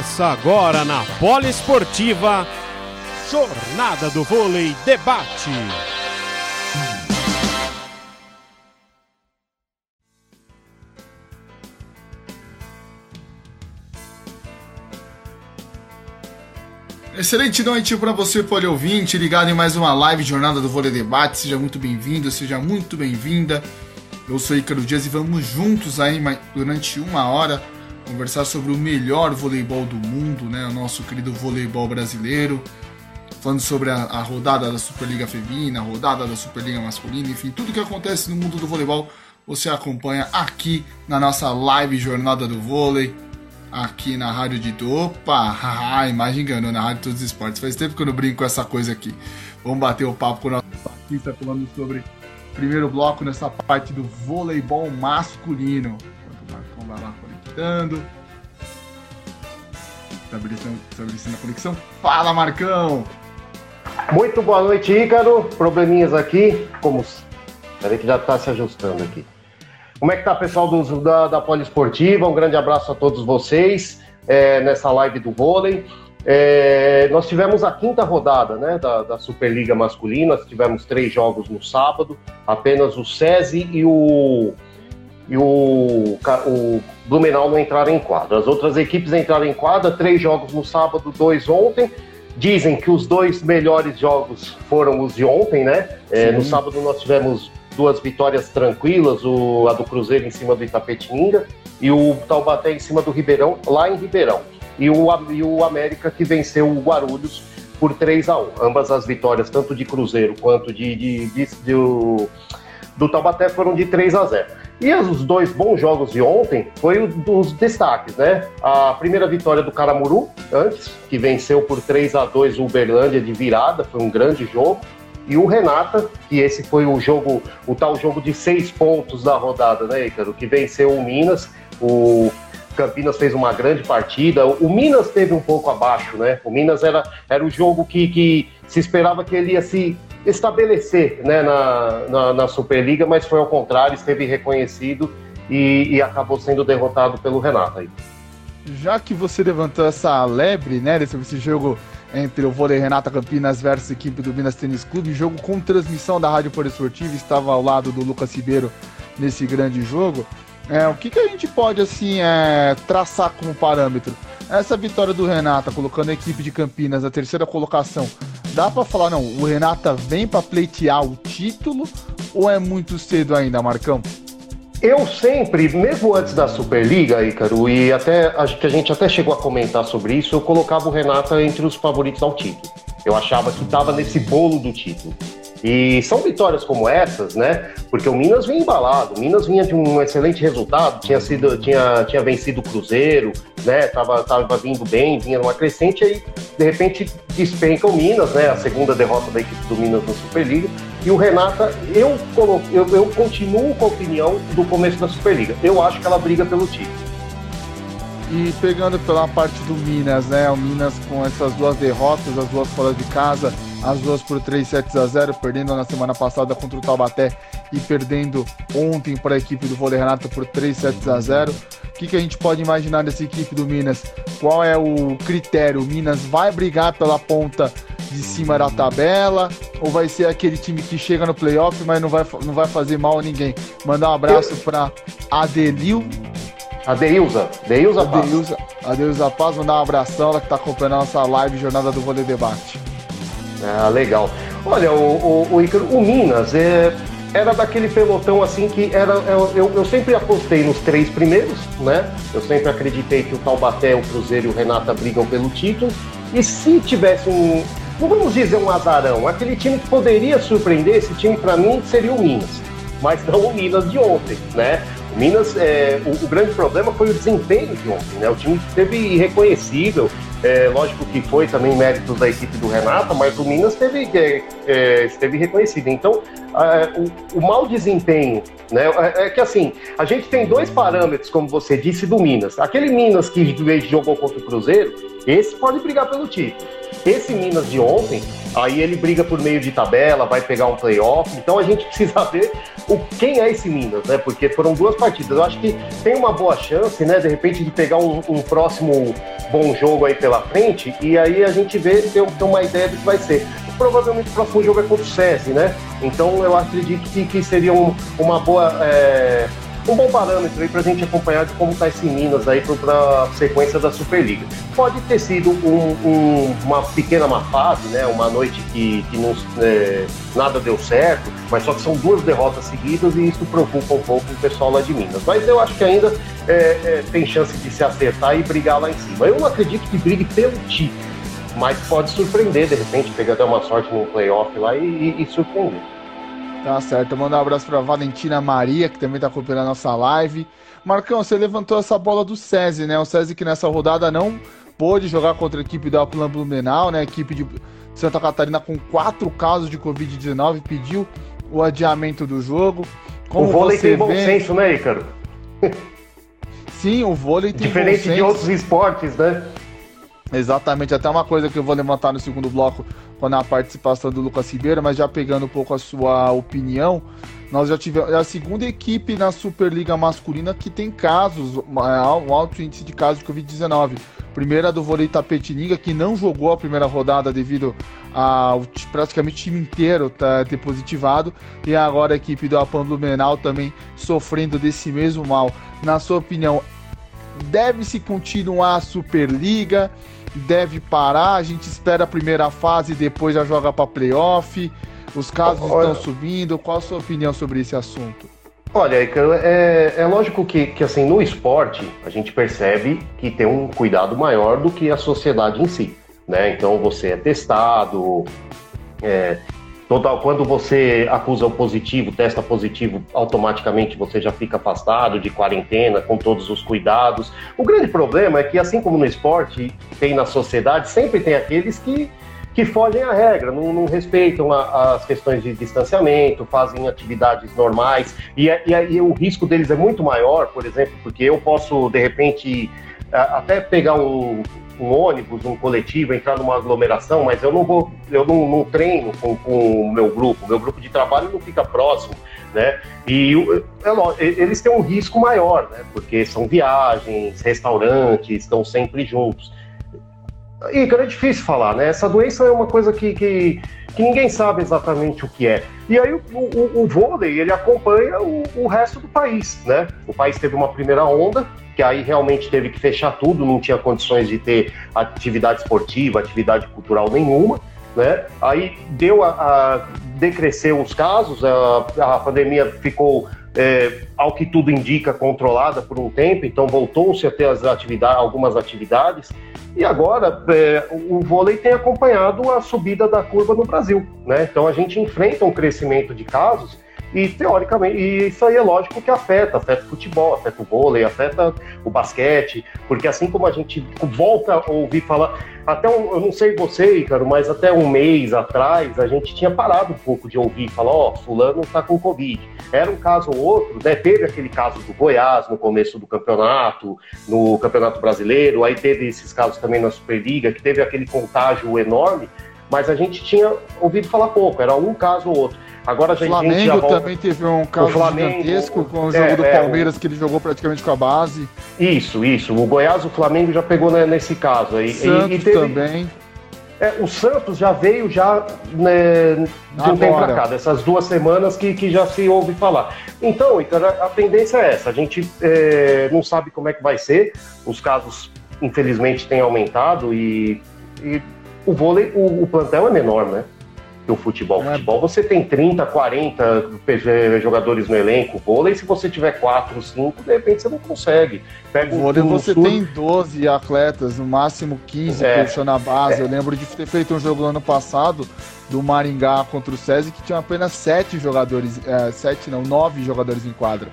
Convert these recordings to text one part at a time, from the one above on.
Começa agora na Poliesportiva, Jornada do Vôlei Debate. Excelente noite para você, ouvinte, ligado em mais uma live Jornada do Vôlei Debate. Seja muito bem-vindo, seja muito bem-vinda. Eu sou Ícaro Dias e vamos juntos aí durante uma hora conversar sobre o melhor voleibol do mundo, né? O nosso querido voleibol brasileiro. Falando sobre a, a rodada da Superliga Feminina, a rodada da Superliga Masculina, enfim, tudo que acontece no mundo do voleibol você acompanha aqui na nossa live Jornada do Vôlei aqui na Rádio de Opa, a imagem enganou na Rádio Todos os Esportes. Faz tempo que eu não brinco com essa coisa aqui. Vamos bater o papo com o nosso artista falando sobre primeiro bloco nessa parte do voleibol masculino. Enquanto o Marcão vai lá conectando. Estabelecendo, estabelecendo a conexão. Fala, Marcão! Muito boa noite, Ícaro. Probleminhas aqui. Como. Peraí que já está se ajustando aqui. Como é que tá, pessoal do, da, da Poliesportiva? Um grande abraço a todos vocês é, nessa live do vôlei. É, nós tivemos a quinta rodada né, da, da, Superliga Masculina, tivemos três jogos no sábado, apenas o SESI e o, e o, o Blumenau não entraram em quadra. As outras equipes entraram em quadra, três jogos no sábado, dois ontem. Dizem que os dois melhores jogos foram os de ontem, né? É, no sábado nós tivemos duas vitórias tranquilas, o, a do Cruzeiro em cima do Itapetininga e o Taubaté em cima do Ribeirão, lá em Ribeirão. E o, e o América que venceu o Guarulhos por 3 a 1 Ambas as vitórias, tanto de Cruzeiro quanto de, de, de, de do, do Taubaté, foram de 3 a 0 e os dois bons jogos de ontem foi dos destaques, né? A primeira vitória do Caramuru, antes, que venceu por 3 a 2 o Uberlândia de virada, foi um grande jogo e o Renata, que esse foi o jogo, o tal jogo de seis pontos da rodada, né, Ícaro? Que venceu o Minas. O Campinas fez uma grande partida. O Minas teve um pouco abaixo, né? O Minas era, era o jogo que, que se esperava que ele ia se estabelecer né, na, na, na Superliga, mas foi ao contrário, esteve reconhecido e, e acabou sendo derrotado pelo Renata. Já que você levantou essa lebre, né, desse jogo entre o vôlei Renata Campinas versus a equipe do Minas Tênis Clube, jogo com transmissão da Rádio Poliesportiva, estava ao lado do Lucas Ribeiro nesse grande jogo. É, o que, que a gente pode assim é, traçar como parâmetro? Essa vitória do Renata, colocando a equipe de Campinas na terceira colocação, dá para falar, não, o Renata vem para pleitear o título ou é muito cedo ainda, Marcão? Eu sempre, mesmo antes da Superliga, Ícaro, e até acho que a gente até chegou a comentar sobre isso, eu colocava o Renata entre os favoritos ao título. Eu achava que estava nesse bolo do título. E são vitórias como essas, né? Porque o Minas vinha embalado, o Minas vinha de um excelente resultado, tinha sido, tinha, tinha vencido o Cruzeiro, né? Tava, tava vindo bem, vinha numa crescente, aí de repente despenca o Minas, né? A segunda derrota da equipe do Minas na Superliga. E o Renata, eu, colo, eu, eu continuo com a opinião do começo da Superliga. Eu acho que ela briga pelo título. E pegando pela parte do Minas, né? O Minas com essas duas derrotas, as duas fora de casa, as duas por 3 sets a 0, perdendo na semana passada contra o Taubaté e perdendo ontem para a equipe do Vôlei Renato por 3 sets a 0. O que, que a gente pode imaginar dessa equipe do Minas? Qual é o critério? O Minas vai brigar pela ponta de cima da tabela ou vai ser aquele time que chega no playoff, mas não vai, não vai fazer mal a ninguém? Mandar um abraço para Adelil a Deilza. Deilza Paz. Deilza, a Deilza Paz, mandar um abração, ela que está acompanhando a nossa live Jornada do Vôlei Debate. Ah, legal. Olha, o, o, o, Icaro, o Minas é, era daquele pelotão assim que era. Eu, eu sempre apostei nos três primeiros, né? Eu sempre acreditei que o Taubaté, o Cruzeiro e o Renata brigam pelo título. E se tivesse um. Não vamos dizer um azarão, aquele time que poderia surpreender, esse time para mim seria o Minas. Mas não o Minas de ontem, né? O Minas, é, o, o, grande problema foi o desempenho de ontem, né? O time esteve irreconhecível. É, lógico que foi também mérito da equipe do Renato, mas o Minas esteve, é, é, esteve reconhecido. Então, o, o mau desempenho, né? É, é, que assim, a gente tem dois parâmetros, como você disse, do Minas. Aquele Minas que jogou contra o Cruzeiro, Esse pode brigar pelo título. Esse Minas de ontem, aí ele briga por meio de tabela, vai pegar um playoff. Então a gente precisa ver o, quem é esse Minas, né? Porque foram duas partidas. Eu acho que tem uma boa chance, né? De repente, de pegar um, um próximo bom jogo aí pela frente e aí a gente vê, ter, ter uma ideia do que vai ser. Provavelmente o próximo jogo é contra o SESI, né? Então eu acredito que, que seria um, uma boa. É um bom parâmetro aí para a gente acompanhar de como está esse Minas aí para a sequência da Superliga. Pode ter sido um, um, uma pequena má fase, né? Uma noite que, que não, é, nada deu certo, mas só que são duas derrotas seguidas e isso preocupa um pouco o pessoal lá de Minas. Mas eu acho que ainda é, é, tem chance de se acertar e brigar lá em cima. Eu não acredito que brigue pelo título, mas pode surpreender, de repente, pegar até uma sorte no playoff lá e, e, e surpreender. Tá certo, mandar um abraço para Valentina Maria, que também está acompanhando a nossa live. Marcão, você levantou essa bola do SESI, né? O SESI que nessa rodada não pôde jogar contra a equipe da Plan Blumenau, né? A equipe de Santa Catarina com quatro casos de Covid-19 pediu o adiamento do jogo. Como o vôlei tem bom vê... senso, né, Ícaro? Sim, o vôlei tem Diferente de outros esportes, né? Exatamente, até uma coisa que eu vou levantar no segundo bloco quando a participação do Lucas Ribeiro, mas já pegando um pouco a sua opinião, nós já tivemos é a segunda equipe na Superliga masculina que tem casos, um alto índice de casos de Covid-19. Primeira do vôlei Tapetininga, que não jogou a primeira rodada devido ao praticamente time inteiro tá, ter positivado. E agora a equipe do Apan Blumenau também sofrendo desse mesmo mal. Na sua opinião, deve-se continuar a Superliga? Deve parar? A gente espera a primeira fase e depois já joga para playoff? Os casos Olha, estão subindo? Qual a sua opinião sobre esse assunto? Olha, é, é lógico que, que assim, no esporte a gente percebe que tem um cuidado maior do que a sociedade em si. Né? Então você é testado, é, Total, quando você acusa o positivo, testa positivo, automaticamente você já fica afastado de quarentena, com todos os cuidados. O grande problema é que, assim como no esporte, tem na sociedade, sempre tem aqueles que, que fogem à regra, não, não respeitam a, as questões de distanciamento, fazem atividades normais, e, e, e o risco deles é muito maior, por exemplo, porque eu posso, de repente, até pegar um, um ônibus, um coletivo, entrar numa aglomeração, mas eu não vou, eu não, não treino com, o meu grupo, meu grupo de trabalho não fica próximo, né? E é, eles têm um risco maior, né? Porque são viagens, restaurantes, estão sempre juntos. E, cara, é difícil falar, né? Essa doença é uma coisa que, que, que ninguém sabe exatamente o que é. E aí o, o, o vôlei, ele acompanha o, o resto do país, né? O país teve uma primeira onda, que aí realmente teve que fechar tudo, não tinha condições de ter atividade esportiva, atividade cultural nenhuma, né? Aí deu a, a decresceu os casos, a, a pandemia ficou é, ao que tudo indica, controlada por um tempo, então voltou-se a ter as atividades, algumas atividades, e agora é, o vôlei tem acompanhado a subida da curva no Brasil. Né? Então a gente enfrenta um crescimento de casos e teoricamente, e isso aí é lógico que afeta, afeta o futebol, afeta o vôlei, afeta o basquete, porque assim como a gente volta a ouvir falar, até um, eu não sei você, Ícaro, mas até um mês atrás a gente tinha parado um pouco de ouvir falar, ó, oh, fulano está com Covid. Era um caso ou outro, né? Teve aquele caso do Goiás no começo do campeonato, no Campeonato Brasileiro, aí teve esses casos também na Superliga, que teve aquele contágio enorme, mas a gente tinha ouvido falar pouco, era um caso ou outro. Agora gente, Flamengo também teve um caso Flamengo, gigantesco com o jogo é, do é, Palmeiras, é, que ele jogou praticamente com a base. Isso, isso. O Goiás, o Flamengo já pegou né, nesse caso aí. Santos e, e teve... também. É, o Santos já veio já né, de um tempo pra cá, dessas duas semanas que, que já se ouve falar. Então, a tendência é essa. A gente é, não sabe como é que vai ser. Os casos, infelizmente, têm aumentado e, e o vôlei, o, o plantel é menor, né? Que o futebol. É. Futebol você tem 30, 40 jogadores no elenco. Vôlei, se você tiver 4, 5, de repente você não consegue. Pega um, vôlei um você sur... tem 12 atletas, no máximo 15 é. puxando a base. É. Eu lembro de ter feito um jogo no ano passado do Maringá contra o SESI que tinha apenas 7 jogadores, é, 7 não, 9 jogadores em quadra.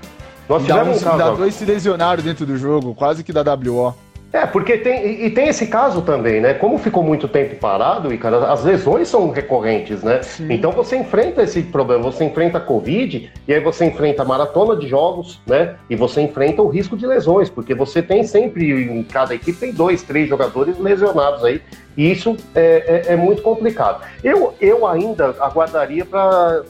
Nós tivemos um. Ainda dois se lesionaram dentro do jogo, quase que da WO. É, porque tem. E, tem esse caso também, né? Como ficou muito tempo parado, e cara, as lesões são recorrentes, né? Sim. Então você enfrenta esse problema, você enfrenta a Covid, e aí você enfrenta a maratona de jogos, né? E você enfrenta o risco de lesões, porque você tem sempre, em cada equipe, tem dois, três jogadores lesionados aí. E isso é, é, é muito complicado. Eu, eu ainda aguardaria para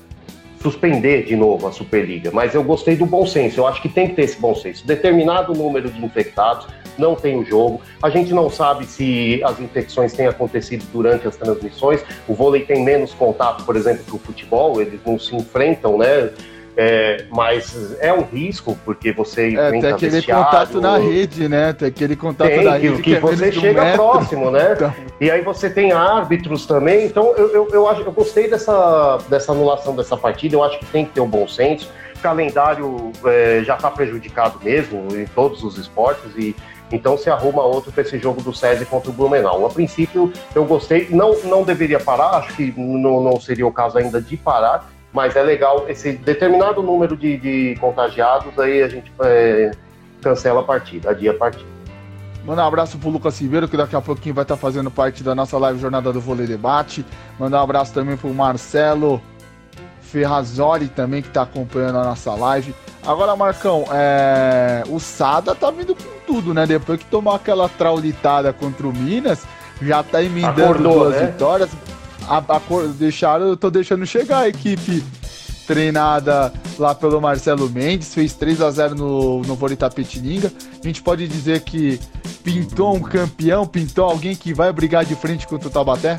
suspender de novo a Superliga, mas eu gostei do bom senso. Eu acho que tem que ter esse bom senso. Determinado número de infectados, não tem o jogo. A gente não sabe se as infecções têm acontecido durante as transmissões. O vôlei tem menos contato, por exemplo, que o futebol, eles não se enfrentam, né? É, mas é um risco, porque você é, tem aquele vestiário, contato na rede, né? Tem aquele contato tem, na rede. Que, que, que você chega um próximo, né? Então... E aí você tem árbitros também. Então eu, eu, eu, acho, eu gostei dessa, dessa anulação dessa partida, eu acho que tem que ter um bom senso. O calendário é, já está prejudicado mesmo em todos os esportes e então se arruma outro para esse jogo do SESI contra o Blumenau. A princípio eu gostei, não, não deveria parar, acho que não, não seria o caso ainda de parar, mas é legal esse determinado número de, de contagiados, aí a gente é, cancela a partida, adia a partida. Mandar um abraço pro Lucas Silveira, que daqui a pouquinho vai estar fazendo parte da nossa live Jornada do Vôlei Debate. Mandar um abraço também pro Marcelo Ferrazoli também, que está acompanhando a nossa live. Agora, Marcão, é... o Sada tá vindo com tudo, né? Depois que tomou aquela traulitada contra o Minas, já tá emendando Acordou, duas né? vitórias. A, a, deixaram, eu tô deixando chegar a equipe treinada lá pelo Marcelo Mendes, fez 3 a 0 no, no. A gente pode dizer que pintou um campeão, pintou alguém que vai brigar de frente contra o Taubaté?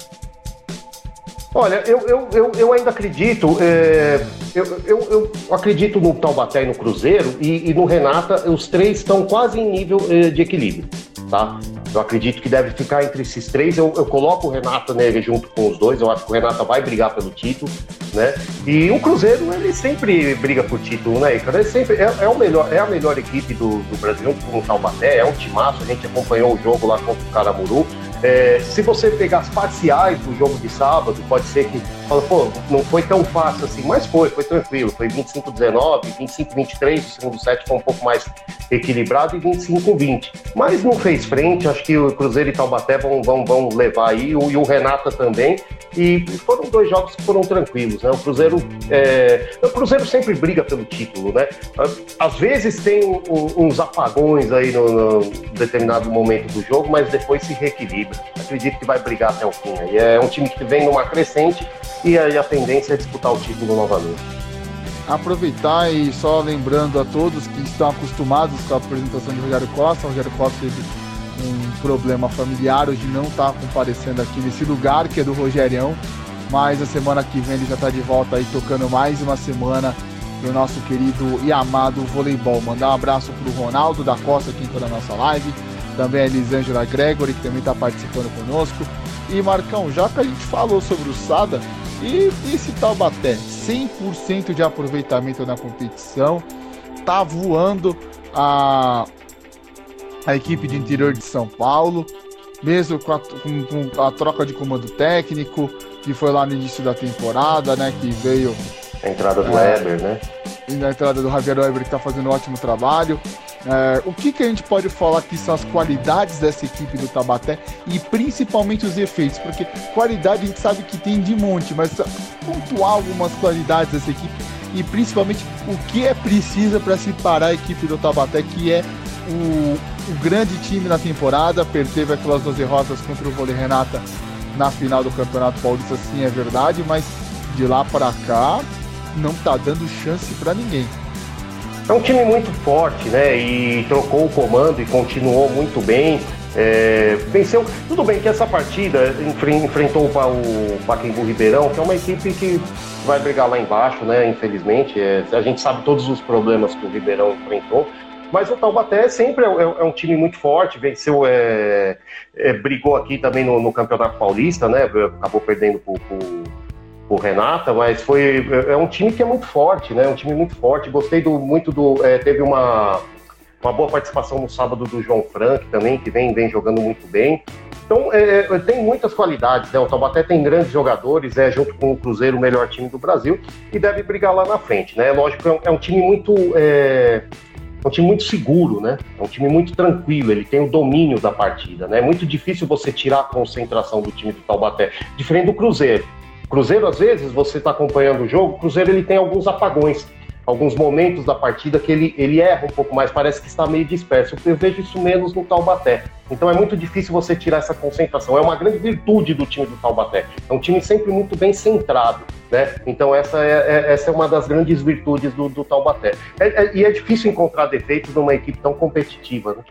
Olha, eu, eu, eu, eu ainda acredito, é, eu, eu, eu, acredito no Taubaté e no Cruzeiro e, e no Renata, os três estão quase em nível é, de equilíbrio, tá? Eu acredito que deve ficar entre esses três. Eu, eu coloco o Renata nele junto com os dois. Eu acho que o Renata vai brigar pelo título, né? E o Cruzeiro, ele sempre briga por título, né, Ele sempre é, é, o melhor, é a melhor equipe do, do Brasil, junto com o Taubaté. É um timaço. A gente acompanhou o jogo lá contra o Caramuru. É, se você pegar as parciais do jogo de sábado, pode ser que fala, pô, não foi tão fácil assim, mas foi, foi tranquilo. Foi 25-19, 25-23, o segundo set foi um pouco mais equilibrado e 25-20. Mas não fez frente, acho que o Cruzeiro e Taubaté vão, vão, vão levar aí, o, e o Renata também. E foram dois jogos que foram tranquilos, né? O Cruzeiro, é... o Cruzeiro sempre briga pelo título, né? Às vezes tem uns apagões aí no, no, determinado momento do jogo, mas depois se reequilibra. Acredito que vai brigar até o fim. E é um time que vem numa crescente e a, a tendência é disputar o título novamente aproveitar e só lembrando a todos que estão acostumados com a apresentação de Rogério Costa, o Rogério Costa teve um problema familiar, hoje não está comparecendo aqui nesse lugar que é do Rogerião, mas a semana que vem ele já está de volta aí tocando mais uma semana do nosso querido e amado voleibol. Mandar um abraço para o Ronaldo da Costa que entrou na nossa live, também a Elisângela Gregory que também está participando conosco. E Marcão, já que a gente falou sobre o Sada, e esse Taubaté, 100% de aproveitamento na competição, tá voando a a equipe de interior de São Paulo, mesmo com a, com, com a troca de comando técnico, que foi lá no início da temporada, né? Que veio. A entrada do é, Weber, né? E a entrada do Javier Weber, que está fazendo um ótimo trabalho. É, o que, que a gente pode falar que são as qualidades dessa equipe do Tabaté e principalmente os efeitos? Porque qualidade a gente sabe que tem de monte, mas pontuar algumas qualidades dessa equipe e principalmente o que é preciso para se parar a equipe do Tabaté, que é o, o grande time na temporada, teve aquelas 12 rosas contra o Vôlei Renata na final do Campeonato Paulista, sim, é verdade, mas de lá para cá não tá dando chance para ninguém. É um time muito forte, né? E trocou o comando e continuou muito bem. É, venceu. Tudo bem que essa partida enfrentou o Paquembu Ribeirão, que é uma equipe que vai brigar lá embaixo, né? Infelizmente. É, a gente sabe todos os problemas que o Ribeirão enfrentou. Mas o Taubaté sempre é, é, é um time muito forte, venceu, é, é, brigou aqui também no, no, Campeonato Paulista, né? Acabou perdendo por, por, Renata, mas foi é, é um time que é muito forte, né? Um time muito forte. Gostei do, muito do. É, teve uma, uma boa participação no sábado do João Frank também, que vem, vem jogando muito bem. Então, é, tem muitas qualidades, né? O Taubaté tem grandes jogadores, é junto com o Cruzeiro o melhor time do Brasil e deve brigar lá na frente, né? Lógico, é um, é um time muito é, é um time muito seguro, né? É um time muito tranquilo, ele tem o domínio da partida, né? É muito difícil você tirar a concentração do time do Taubaté, diferente do Cruzeiro. Cruzeiro, às vezes, você está acompanhando o jogo, o Cruzeiro ele tem alguns apagões, alguns momentos da partida que ele, ele erra um pouco mais, parece que está meio disperso. Eu vejo isso menos no Taubaté. Então é muito difícil você tirar essa concentração. É uma grande virtude do time do Taubaté. É um time sempre muito bem centrado. Né? Então essa é, é essa é uma das grandes virtudes do, do Taubaté. É, é, e é difícil encontrar defeitos numa equipe tão competitiva. Né?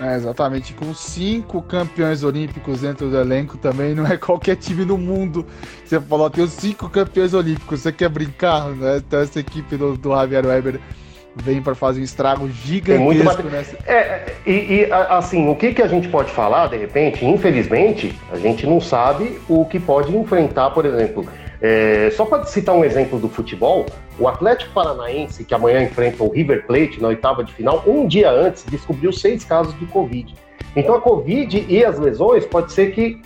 É, exatamente, com cinco campeões olímpicos dentro do elenco também não é qualquer time no mundo. Você falou, tem os cinco campeões olímpicos, você quer brincar? Né? Então essa equipe do, do Javier Weber vem para fazer um estrago gigantesco nessa. É, e, e, assim, o que, que a gente pode falar, de repente, infelizmente, a gente não sabe o que pode enfrentar, por exemplo. É, só para citar um exemplo do futebol, o Atlético Paranaense, que amanhã enfrenta o River Plate na oitava de final, um dia antes descobriu seis casos de Covid. Então a Covid e as lesões pode ser que,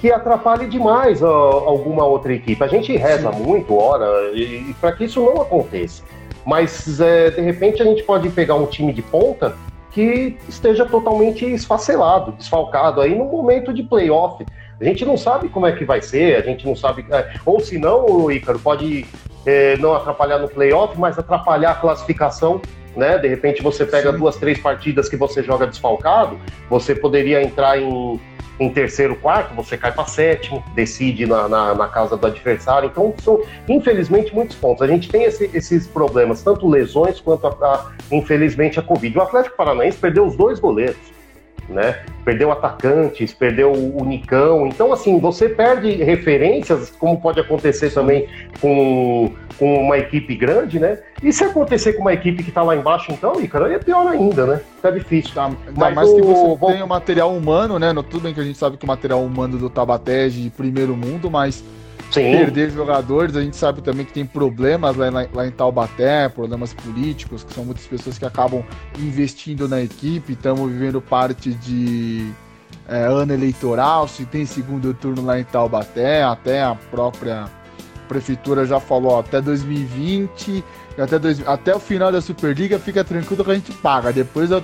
que atrapalhe demais alguma outra equipe. A gente reza Sim. muito, ora, e, e para que isso não aconteça. Mas é, de repente a gente pode pegar um time de ponta que esteja totalmente esfacelado, desfalcado aí no momento de playoff. A gente não sabe como é que vai ser, a gente não sabe. É, ou se não, o Ícaro pode é, não atrapalhar no playoff, mas atrapalhar a classificação. Né? De repente você pega Sim. duas, três partidas que você joga desfalcado, você poderia entrar em, em terceiro, quarto, você cai para sétimo, decide na, na, na, casa do adversário. Então, são, infelizmente, muitos pontos. A gente tem esse, esses problemas, tanto lesões quanto, a, a, infelizmente, a Covid. O Atlético Paranaense perdeu os dois goleiros né? Perdeu atacantes, perdeu o Nicão. Então, assim, você perde referências, como pode acontecer também com, com uma equipe grande, né? E se acontecer com uma equipe que tá lá embaixo, então, Ícaro, aí é pior ainda, né? Tá difícil. Tá, Mas mais o... que você tem o material humano, né? Tudo bem que a gente sabe que o material humano do Tabaté é de primeiro mundo, mas Sim. perder jogadores. A gente sabe também que tem problemas lá, lá, em Taubaté, problemas políticos, que são muitas pessoas que acabam investindo na equipe. Estamos vivendo parte de é, ano eleitoral, se tem segundo turno lá em Taubaté, até a própria prefeitura já falou, ó, até 2020, até, dois, até o final da Superliga, fica tranquilo que a gente paga. Depois a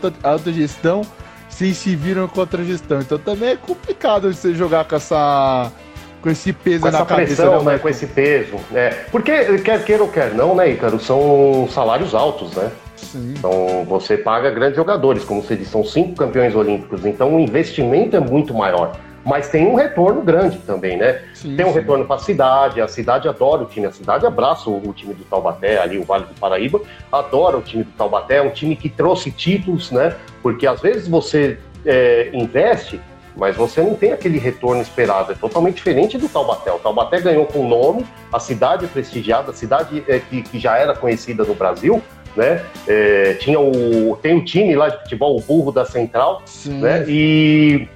gestão, se se viram contra a gestão. Então também é complicado você jogar com essa com esse peso com na essa cabeça, pressão, né, né, com esse peso. É. Porque, quer queira ou quer não, né, Ícaro, são salários altos, né? Sim. Então, você paga grandes jogadores, como você disse, são cinco campeões olímpicos, então o investimento é muito maior. Mas tem um retorno grande também, né? Sim, tem um sim. retorno para a cidade, a cidade adora o time, a cidade abraça o, time do Taubaté, ali o Vale do Paraíba, adora o time do Taubaté, é um time que trouxe títulos, né? Porque às vezes você é, investe mas você não tem aquele retorno esperado. É totalmente diferente do Taubaté. O Taubaté ganhou com nome, a cidade prestigiada, a cidade é, que, que já era conhecida no Brasil, né? É, tinha o, tem o time lá de futebol, o Burro da Central, Sim. né? E,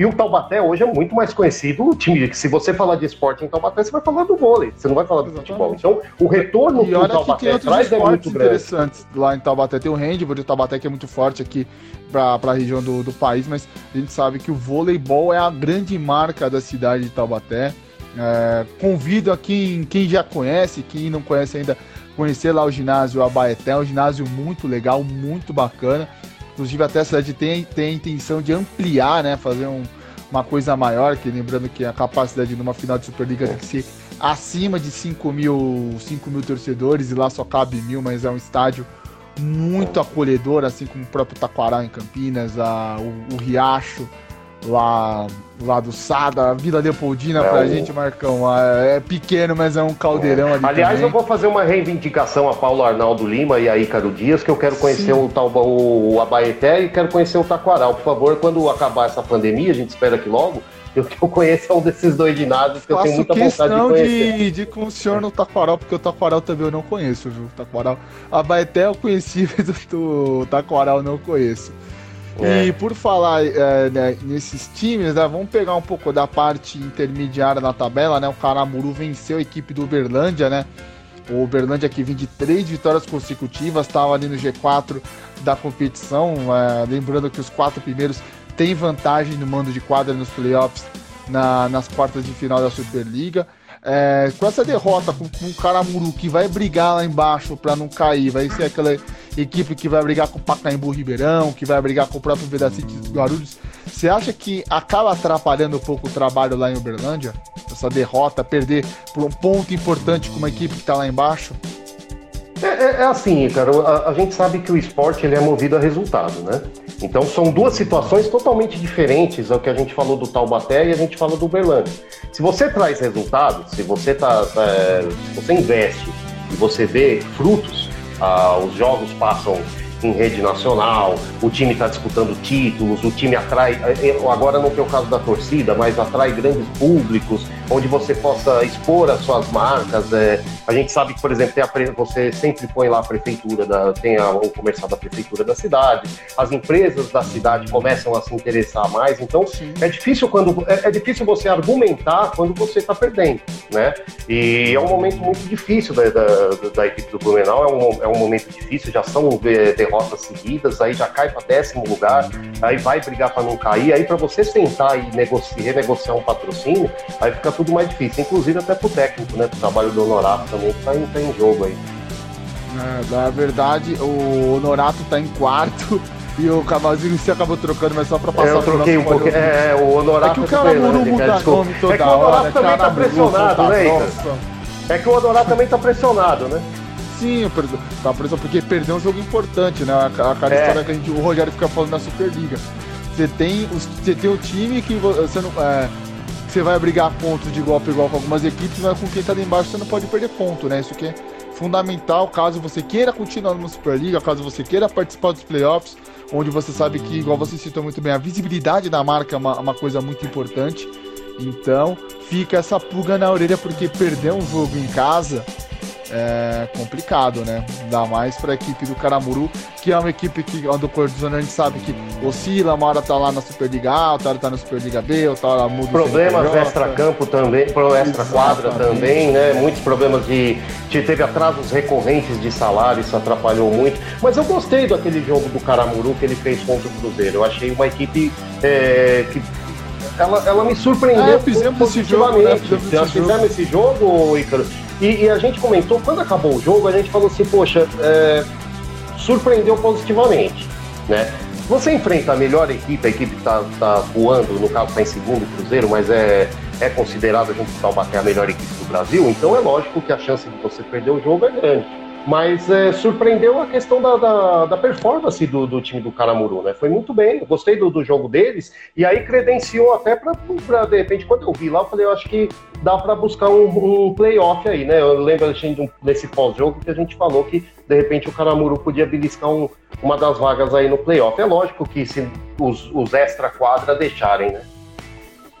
e o Taubaté hoje é muito mais conhecido o time. Que se você falar de esporte em Taubaté, você vai falar do vôlei, você não vai falar do Exatamente. futebol. Então, o retorno que o Taubaté traz é muito grande. interessantes lá em Taubaté. Tem o handball de Taubaté que é muito forte aqui para a região do, do país, mas a gente sabe que o voleibol é a grande marca da cidade de Taubaté. É, convido a quem, quem já conhece, quem não conhece ainda, conhecer lá o ginásio Abaeté, é um ginásio muito legal, muito bacana. Inclusive até a cidade tem, tem a intenção de ampliar, né? Fazer um, uma coisa maior, que lembrando que a capacidade de uma final de Superliga tem que ser acima de 5 mil, 5 mil torcedores, e lá só cabe mil, mas é um estádio muito acolhedor, assim como o próprio Taquará em Campinas, a, o, o Riacho lá, lá do Sada, a Vila Leopoldina é pra um... gente, Marcão. É pequeno, mas é um caldeirão é. ali. Aliás, também. eu vou fazer uma reivindicação a Paulo Arnaldo Lima e a Ícaro Dias, que eu quero conhecer Sim. o, tal, o Abaeté e quero conhecer o Taquaral. Por favor, quando acabar essa pandemia, a gente espera que logo eu que eu conheço é um desses dois ginásios que eu tenho muita vontade de conhecer. De, de com o senhor no Taquaral, porque o Taquaral também eu não conheço, viu? Taquaral. A Baeté eu conheci, mas o Taquaral eu não conheço. É. E por falar é, né, nesses times, né, vamos pegar um pouco da parte intermediária da tabela, né? O Caramuru venceu a equipe do Uberlândia, né? O Uberlândia que vem de três vitórias consecutivas, estava ali no G4 da competição. É, lembrando que os quatro primeiros tem vantagem no mando de quadra nos playoffs na, nas quartas de final da Superliga. É, com essa derrota com, com o Caramuru que vai brigar lá embaixo para não cair, vai ser aquela equipe que vai brigar com o Pacaembu Ribeirão, que vai brigar com o próprio Vedacity Guarulhos. Você acha que acaba atrapalhando um pouco o trabalho lá em Uberlândia? Essa derrota, perder por um ponto importante com uma equipe que está lá embaixo? É, é, é, assim, cara, a, a, gente sabe que o esporte ele é movido a resultado, né? Então são duas situações totalmente diferentes ao que a gente falou do Taubaté e a gente fala do Uberlândia. Se você traz resultados, se você tá, tá se você investe e você vê frutos, ah, os jogos passam em rede nacional, o time está disputando títulos, o time atrai, é, agora não tem o caso da torcida, mas atrai grandes públicos, onde você possa expor as suas marcas. É, a gente sabe que, por exemplo, a, você sempre põe lá a prefeitura, da, tem a, o comercial da prefeitura da cidade, as empresas da cidade começam a se interessar mais, então Sim. é difícil quando é, é, difícil você argumentar quando você está perdendo, né? E é um momento muito difícil da, da, da equipe do Blumenau, é um, é um momento difícil, já são derrotas seguidas, aí já cai para décimo lugar, aí vai brigar para não cair, aí para você sentar e negociar, renegociar um patrocínio, aí fica tudo mais difícil, inclusive até pro técnico, né? Pro trabalho do Honorato também, que tá em, tá em jogo aí. É, na verdade, o Honorato tá em quarto. E o Cavazinho se acabou trocando, mas só pra passar é, Eu troquei um pouquinho. É, o Honorato. É que o cara não muda nome toda é que o Honorato também tá pressionado, né, É que o Honorato também tá pressionado, né? Sim, tá pressionado porque perdeu um jogo importante, né? A, a cara é. história que a gente, o Rogério fica falando na Superliga. Você tem, você tem o time que você não. É, você vai brigar pontos de igual para igual com algumas equipes, mas com quem está ali embaixo você não pode perder ponto, né? Isso que é fundamental caso você queira continuar na Superliga, caso você queira participar dos playoffs, onde você sabe que, igual você citou muito bem, a visibilidade da marca é uma, uma coisa muito importante. Então, fica essa pulga na orelha, porque perder um jogo em casa é complicado, né? Ainda mais para a equipe do Caramuru, que é uma equipe que, onde o Cordizona a gente sabe que oscila, uma hora tá lá na Superliga A, outra hora tá na Superliga B, outra hora muda. Problemas extra-campo também, pro extra-quadra também, né? Muitos problemas de, de. Teve atrasos recorrentes de salário, isso atrapalhou muito. Mas eu gostei daquele jogo do Caramuru que ele fez contra o Cruzeiro. Eu achei uma equipe é, que ela, ela me surpreendeu. É, fizemos esse jogo, né? Fizemos, esse fizemos jogo. esse jogo, Ícaro. E, e, a gente comentou, quando acabou o jogo, a gente falou assim, poxa, é, surpreendeu positivamente, né? Você enfrenta a melhor equipe, a equipe que está tá voando, no caso está em segundo Cruzeiro, mas é, é considerado junto com o Taubaté a melhor equipe do Brasil, então é lógico que a chance de você perder o jogo é grande. Mas é, surpreendeu a questão da, da, da performance do, do, time do Caramuru, né? Foi muito bem, gostei do, do jogo deles, e aí credenciou até para, de repente, quando eu vi lá, eu falei, eu acho que dá para buscar um, um playoff aí, né? Eu lembro desse pós-jogo que a gente falou que, de repente, o Caramuru podia beliscar um, uma das vagas aí no playoff. É lógico que se os, os extra-quadra deixarem, né?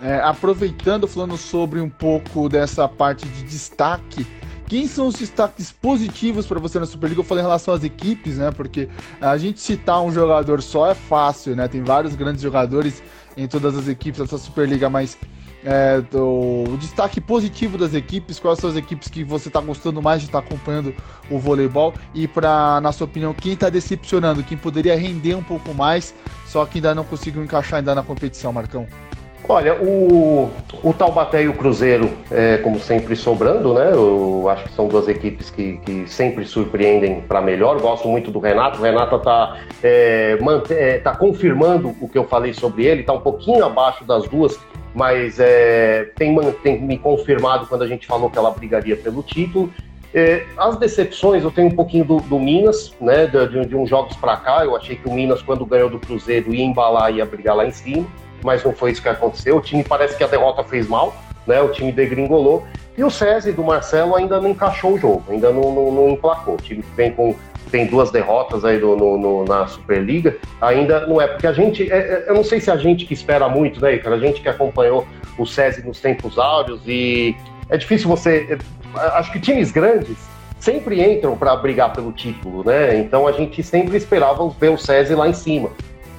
É, aproveitando, falando sobre um pouco dessa parte de destaque quem são os destaques positivos para você na Superliga? Eu falei em relação às equipes, né? Porque a gente citar um jogador só é fácil, né? Tem vários grandes jogadores em todas as equipes dessa Superliga, mas é, o destaque positivo das equipes, quais são as equipes que você está gostando mais de estar tá acompanhando o voleibol e para, na sua opinião, quem está decepcionando, quem poderia render um pouco mais, só que ainda não conseguiu encaixar ainda na competição, Marcão? Olha, o, o Taubaté e o Cruzeiro, é, como sempre, sobrando, né? Eu acho que são duas equipes que, que sempre surpreendem para melhor. Gosto muito do Renato. O Renato está é, é, tá confirmando o que eu falei sobre ele, está um pouquinho abaixo das duas, mas é, tem, tem me confirmado quando a gente falou que ela brigaria pelo título. É, as decepções, eu tenho um pouquinho do, do Minas, né? De, de, de uns jogos para cá, eu achei que o Minas, quando ganhou do Cruzeiro, ia embalar e ia brigar lá em cima mas não foi isso que aconteceu. O time parece que a derrota fez mal, né? O time degringolou. E o SESI do Marcelo ainda não encaixou o jogo, ainda não, não, não emplacou. O time vem com tem duas derrotas aí no, no, na Superliga, ainda não é, porque a gente, é, é, eu não sei se a gente que espera muito, né, cara, a gente que acompanhou o SESI nos tempos áureos e é difícil você, é, acho que times grandes sempre entram para brigar pelo título, né, então a gente sempre esperava ver o SESI lá em cima,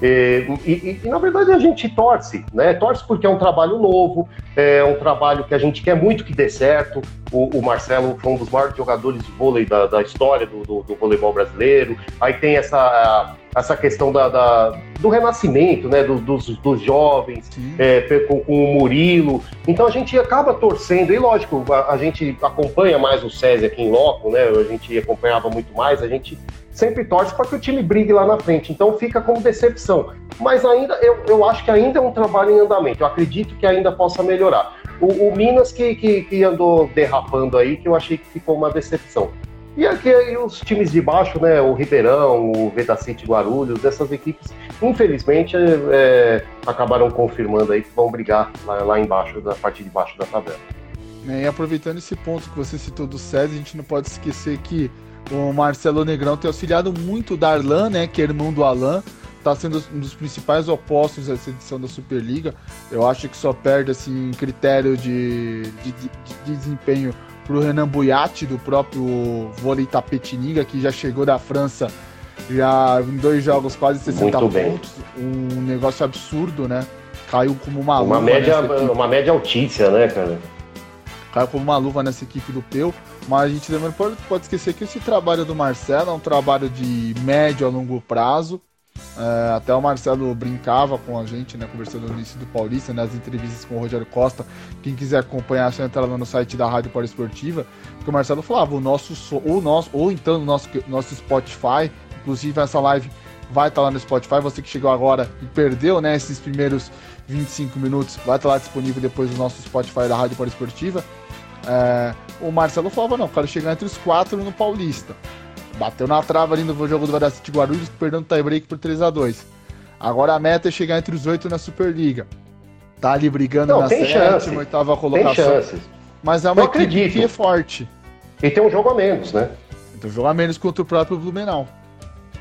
e, e, e, na verdade a gente torce, né? Torce porque é um trabalho novo, é um trabalho que a gente quer muito que dê certo. O, o Marcelo foi um dos maiores jogadores de vôlei da, da história do, do, do, voleibol brasileiro. Aí tem essa, essa questão da, da do renascimento, né? Dos, dos, dos jovens, é, com, com, o Murilo. Então a gente acaba torcendo, e lógico, a, a gente acompanha mais o SESI aqui em Loco, né? A gente acompanhava muito mais, a gente sempre torce para que o time brigue lá na frente. Então fica como decepção. Mas ainda, eu, eu acho que ainda é um trabalho em andamento. Eu acredito que ainda possa melhorar. O, o Minas que, que, que, andou derrapando aí, que eu achei que ficou uma decepção. E aqui aí os times de baixo, né? O Ribeirão, o Vedacity Guarulhos, essas equipes, infelizmente, é, acabaram confirmando aí que vão brigar lá, lá embaixo, da parte de baixo da tabela. É, e aproveitando esse ponto que você citou do SESI, a gente não pode esquecer que o Marcelo Negrão tem auxiliado muito o Darlan, né, que é irmão do Alan, está sendo um dos principais opostos dessa edição da Superliga. Eu acho que só perde assim em critério de, de, de, de desempenho para o Renan Buyati, do próprio vôlei Tapetininga, que já chegou da França já em dois jogos quase 60 Muito pontos. Bem. Um negócio absurdo, né? Caiu como uma, uma luva. Média, uma média altíssima, né, cara? Caiu como uma luva nessa equipe do Peu. Mas a gente também pode, pode esquecer que esse trabalho do Marcelo é um trabalho de médio a longo prazo. É, até o Marcelo brincava com a gente, né, conversando no início do Paulista, nas né, entrevistas com o Rogério Costa. Quem quiser acompanhar, é só entrar lá no site da Rádio Esportiva, que o Marcelo falava, o nosso, ou, nosso, ou então no nosso, nosso Spotify, inclusive essa live vai estar lá no Spotify, você que chegou agora e perdeu, né, esses primeiros 25 minutos, vai estar lá disponível depois no nosso Spotify da Rádio Esportiva. É, o Marcelo falava, não, quero chegar entre os quatro no Paulista. Bateu na trava ali no jogo do Vadacity Guarulhos, perdendo o tie-break por 3 a 2 Agora a meta é chegar entre os oito na Superliga. Tá ali brigando não, na sétima, oitava colocação. Tem chances. Mas é uma equipe que é forte. E tem um jogo a menos, né? Tem um jogo a menos contra o próprio Blumenau.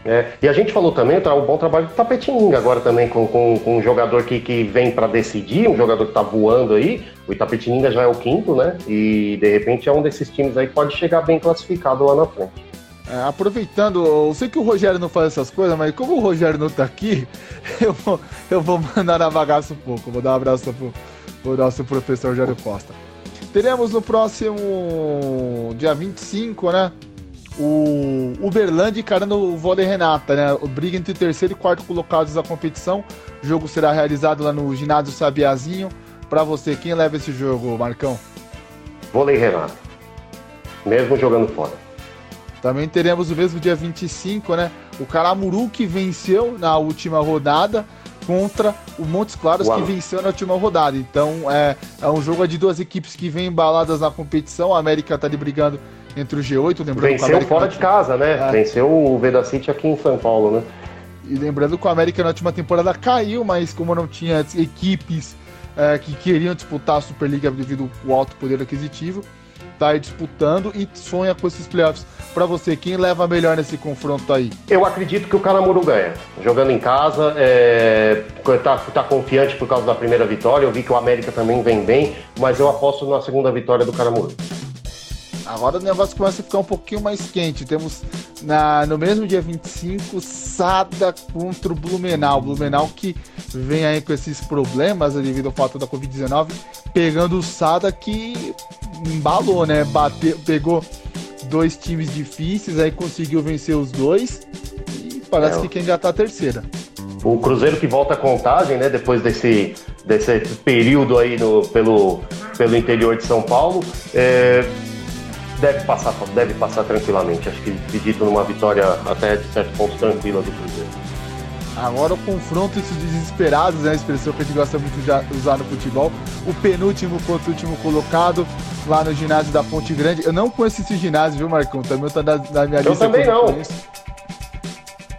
É, e a gente falou também, um bom trabalho do Tapetininga agora também, com, com, com um jogador que, que vem para decidir, um jogador que tá voando aí. O Itapetininga já é o quinto, né? E de repente é um desses times aí que pode chegar bem classificado lá na frente. É, aproveitando, eu sei que o Rogério não faz essas coisas, mas como o Rogério não tá aqui, eu vou, eu vou mandar na bagaça um pouco. Vou dar um abraço pro, pro nosso professor Rogério Costa. Teremos no próximo dia 25, né? O Uberlândia encarando o Vôlei Renata, né? O briga entre o terceiro e quarto colocados da competição. O jogo será realizado lá no ginásio Sabiazinho. Para você, quem leva esse jogo, Marcão? Vôlei Renata. Mesmo jogando fora. Também teremos o mesmo dia 25, né? O Caramuru que venceu na última rodada contra o Montes Claros Uau. que venceu na última rodada. Então é, é um jogo de duas equipes que vêm embaladas na competição. A América tá ali brigando entre o G8, lembrando Venceu fora de casa, né? É. Venceu o Vedacity aqui em São Paulo, né? E lembrando que o América na última temporada caiu, mas como não tinha equipes é, que queriam disputar a Superliga devido ao alto poder aquisitivo, tá aí disputando e sonha com esses playoffs. Para você, quem leva melhor nesse confronto aí? Eu acredito que o Caramuru ganha. Jogando em casa, é, tá, tá confiante por causa da primeira vitória. Eu vi que o América também vem bem, mas eu aposto na segunda vitória do Caramuru. Agora o negócio começa a ficar um pouquinho mais quente. Temos na, no mesmo dia 25, Sada contra o Blumenau. Blumenau que vem aí com esses problemas devido ao fato da Covid-19, pegando o Sada que embalou, né? Bateu, pegou dois times difíceis, aí conseguiu vencer os dois e parece é. que quem engatar a terceira. O Cruzeiro que volta a contagem, né? Depois desse, desse período aí no, pelo, pelo interior de São Paulo. É, deve passar, deve passar tranquilamente. Acho que acredito numa vitória até de certo ponto tranquila do Cruzeiro. Agora o confronto esses desesperados, né? A expressão que a gente gosta muito de usar no futebol. O penúltimo contra o último colocado lá no ginásio da Ponte Grande. Eu não conheço esse ginásio, viu, Marcão? Também tá na, na minha eu lista. Eu também não.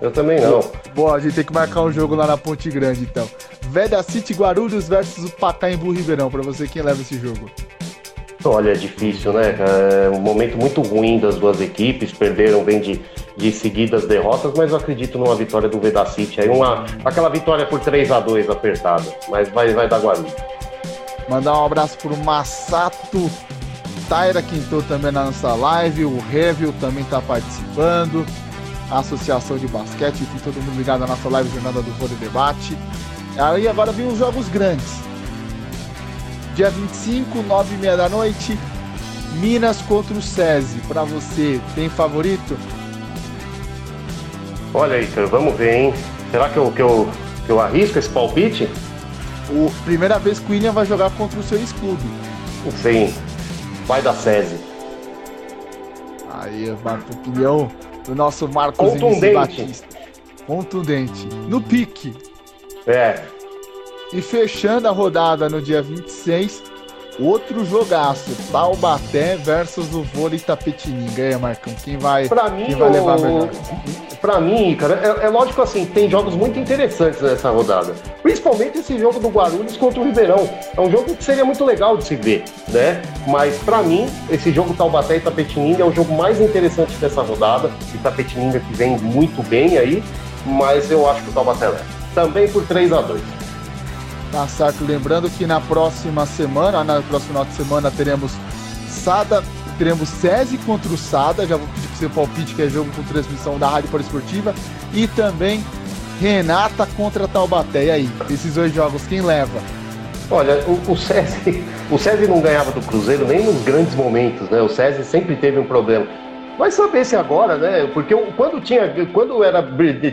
Eu também não. Bom, a gente tem que marcar um jogo lá na Ponte Grande, então. Veda City Guarulhos versus o Pacaembu Ribeirão. Para você, quem leva esse jogo? Olha, é difícil, né? É um momento muito ruim das duas equipes, perderam, vem de, de seguidas derrotas, mas eu acredito numa vitória do Vedacity aí, uma, aquela vitória por 3 a 2 apertada, mas vai, vai dar Guarulhos. Mandar um abraço pro Massato Taira, que entrou também na nossa live, o Revil também está participando, a Associação de Basquete, enfim, todo mundo ligado na nossa live Jornada do Vôlei Debate. Aí agora vem os jogos grandes. Dia 25, 9 e meia da noite, Minas contra o SESI. Para você, tem favorito? Olha aí, vamos ver, hein? Será que eu, que eu, que eu arrisco esse palpite? O, primeira vez que o William vai jogar contra o seu ex-clube. Sim, vai da SESI. Aí, uma opinião do nosso Marcos Batista. Contundente. No pique. É. E fechando a rodada no dia 26, outro jogaço. Taubaté versus o vôlei Tapetininga. aí, Marcão, quem vai, pra mim, quem vai levar o... Pra mim, cara, é, é, lógico assim, tem jogos muito interessantes nessa rodada. Principalmente esse jogo do Guarulhos contra o Ribeirão. É um jogo que seria muito legal de se ver, né? Mas pra mim, esse jogo Taubaté e Tapetininga é o jogo mais interessante dessa rodada. E Tapetininga que vem muito bem aí, mas eu acho que o Taubaté leva. Também por 3 a 2 Tá certo. Lembrando que na próxima semana, na próxima semana, teremos Sada, teremos SESI contra o Sada. Já vou pedir para você palpite, que é jogo com transmissão da Rádio Esportiva. E também Renata contra Taubaté. E aí, esses dois jogos, quem leva? Olha, o, o SESI, o não ganhava do Cruzeiro nem nos grandes momentos, né? O SESI sempre teve um problema. Vai saber se agora, né? Porque quando tinha, quando era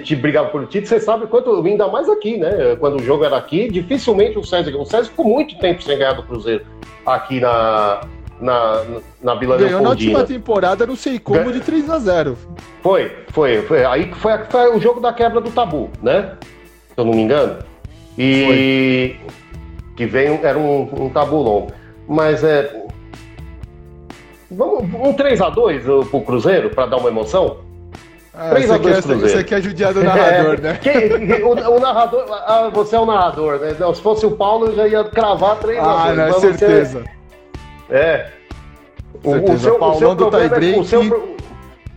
te brigava por título, você sabe quanto, ainda mais aqui, né? Quando o jogo era aqui, dificilmente o César, o César ficou muito tempo sem ganhar do Cruzeiro aqui na na, na Vila Ganhou na última temporada, não sei como, de 3 a 0 Foi, foi, foi. Aí foi, foi o jogo da quebra do tabu, né? Se eu não me engano. E foi. que veio, era um, um tabu longo. Mas é, Vamos, um 3x2 pro Cruzeiro, para dar uma emoção? Ah, 3x2 Cruzeiro. Você quer judiar do narrador, é, né? Que, o, o, narrador, ah, você é o narrador, né? Se fosse o Paulo, eu já ia cravar 3x2. Ah, não, é certeza. Você... É. O, o, seu, o, seu problema é, o, seu,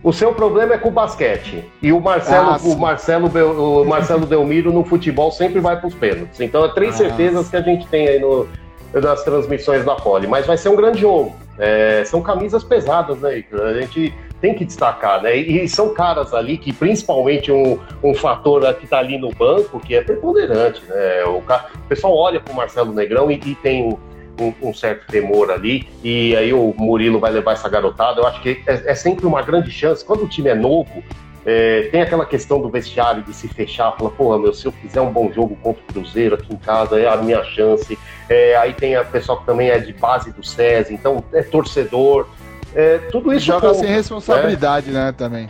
o seu problema é com o basquete. E o Marcelo, ah, o Marcelo, o Marcelo Delmiro no futebol sempre vai para os pênaltis. Então é três ah, certezas que a gente tem aí no, nas transmissões da Poli. Mas vai ser um grande jogo. É, são camisas pesadas, né? A gente tem que destacar, né? E são caras ali que, principalmente, um, um fator que está ali no banco, que é preponderante, né? O, o pessoal olha para Marcelo Negrão e, e tem um, um, certo temor ali, e aí o Murilo vai levar essa garotada. Eu acho que é, é sempre uma grande chance. Quando o time é novo, é, tem aquela questão do vestiário de se fechar, falar, pô, meu, se eu fizer um bom jogo contra o Cruzeiro aqui em casa, é a minha chance. É, aí tem a pessoa que também é de base do SESI, então é torcedor. É, tudo isso. Joga conta, sem responsabilidade, né, né também.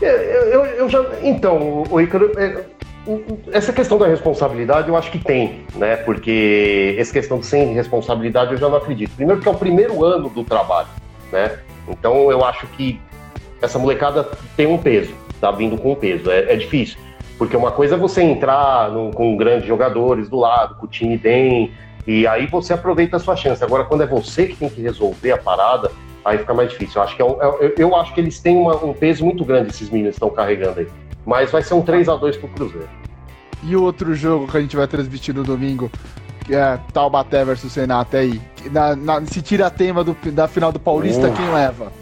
É, eu, eu, eu, já. Então, o Icaro. É, essa questão da responsabilidade eu acho que tem, né? Porque essa questão de sem responsabilidade eu já não acredito. Primeiro que é o primeiro ano do trabalho, né? Então eu acho que essa molecada tem um peso, tá vindo com um peso. É, é difícil. Porque uma coisa é você entrar no, com grandes jogadores do lado, com o time bem, e aí você aproveita a sua chance. Agora, quando é você que tem que resolver a parada, aí fica mais difícil. Eu acho que, é um, é, eu acho que eles têm uma, um peso muito grande, esses meninos estão carregando aí. Mas vai ser um 3 a 2 pro Cruzeiro. E o outro jogo que a gente vai transmitir no domingo, que é Taubaté versus Senata aí. Na, na, se tira a tema do, da final do Paulista, uh. quem leva?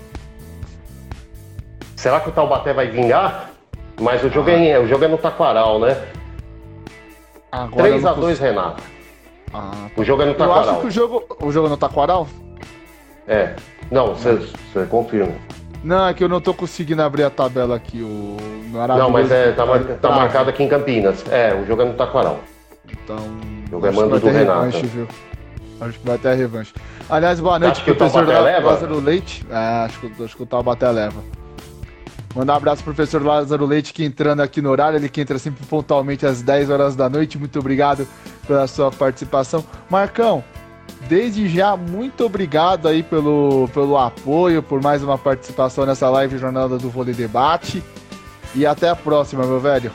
Será que o Taubaté vai vingar? Mas o jogo, ah. é, o jogo é no Taquaral, né? 3x2 Renato. Ah, tá. O jogo é no Taquaral. Eu acho que o jogo, o jogo é no Taquaral? É. Não, você confirma. Não, é que eu não tô conseguindo abrir a tabela aqui. O Não, mas é, tá, mar, tá marcado aqui em Campinas. É, o jogo é no Taquaral. Então. O jogo é mando do Renato. Revanche, viu? Acho que vai ter a revanche. Aliás, boa noite, professor Lázaro Leite. É, acho que, acho que o Taubaté leva. Mandar um abraço pro professor Lázaro Leite, que entrando aqui no horário, ele que entra sempre pontualmente às 10 horas da noite. Muito obrigado pela sua participação. Marcão, desde já, muito obrigado aí pelo, pelo apoio, por mais uma participação nessa live Jornada do Vôlei Debate. E até a próxima, meu velho.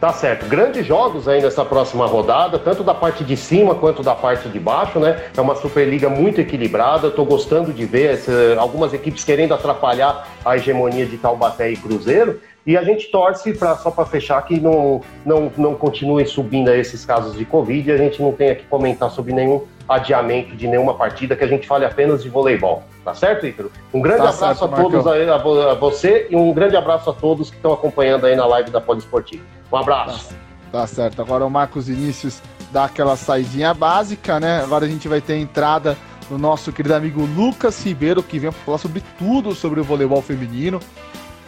Tá certo. Grandes jogos aí nessa próxima rodada, tanto da parte de cima quanto da parte de baixo, né? É uma Superliga muito equilibrada. Estou gostando de ver essa, algumas equipes querendo atrapalhar a hegemonia de Taubaté e Cruzeiro. E a gente torce, pra, só para fechar, que não, não, não continue subindo esses casos de Covid. A gente não tenha que comentar sobre nenhum adiamento de nenhuma partida, que a gente fale apenas de voleibol. Tá certo, Ícaro? Um grande tá abraço certo, a todos, a, a, você, e um grande abraço a todos que estão acompanhando aí na live da Poliesportiva. Um abraço. Tá, tá, certo. Agora o Marcos Inícios dá aquela saidinha básica, né? Agora a gente vai ter a entrada do nosso querido amigo Lucas Ribeiro, que vem falar sobre tudo sobre o voleibol feminino.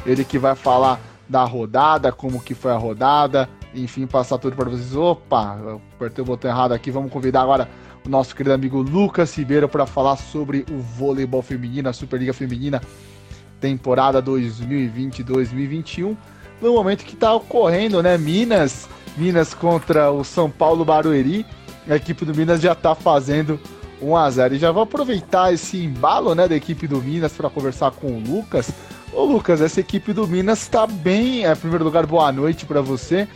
Ele que vai falar da rodada, como que foi a rodada, enfim, passar tudo para vocês. Opa, apertei o botão errado aqui. Vamos convidar agora o nosso querido amigo Lucas Ribeiro para falar sobre o voleibol feminino, a Superliga Feminina. temporada 2020-2021, no momento que está ocorrendo, né? Minas, Minas contra o São Paulo Barueri. A equipe do Minas já está fazendo 1 a 0 E já vou aproveitar esse embalo, né, da equipe do Minas para conversar com o Lucas. Ô Lucas, essa equipe do Minas está bem. É, em primeiro lugar, boa noite para você.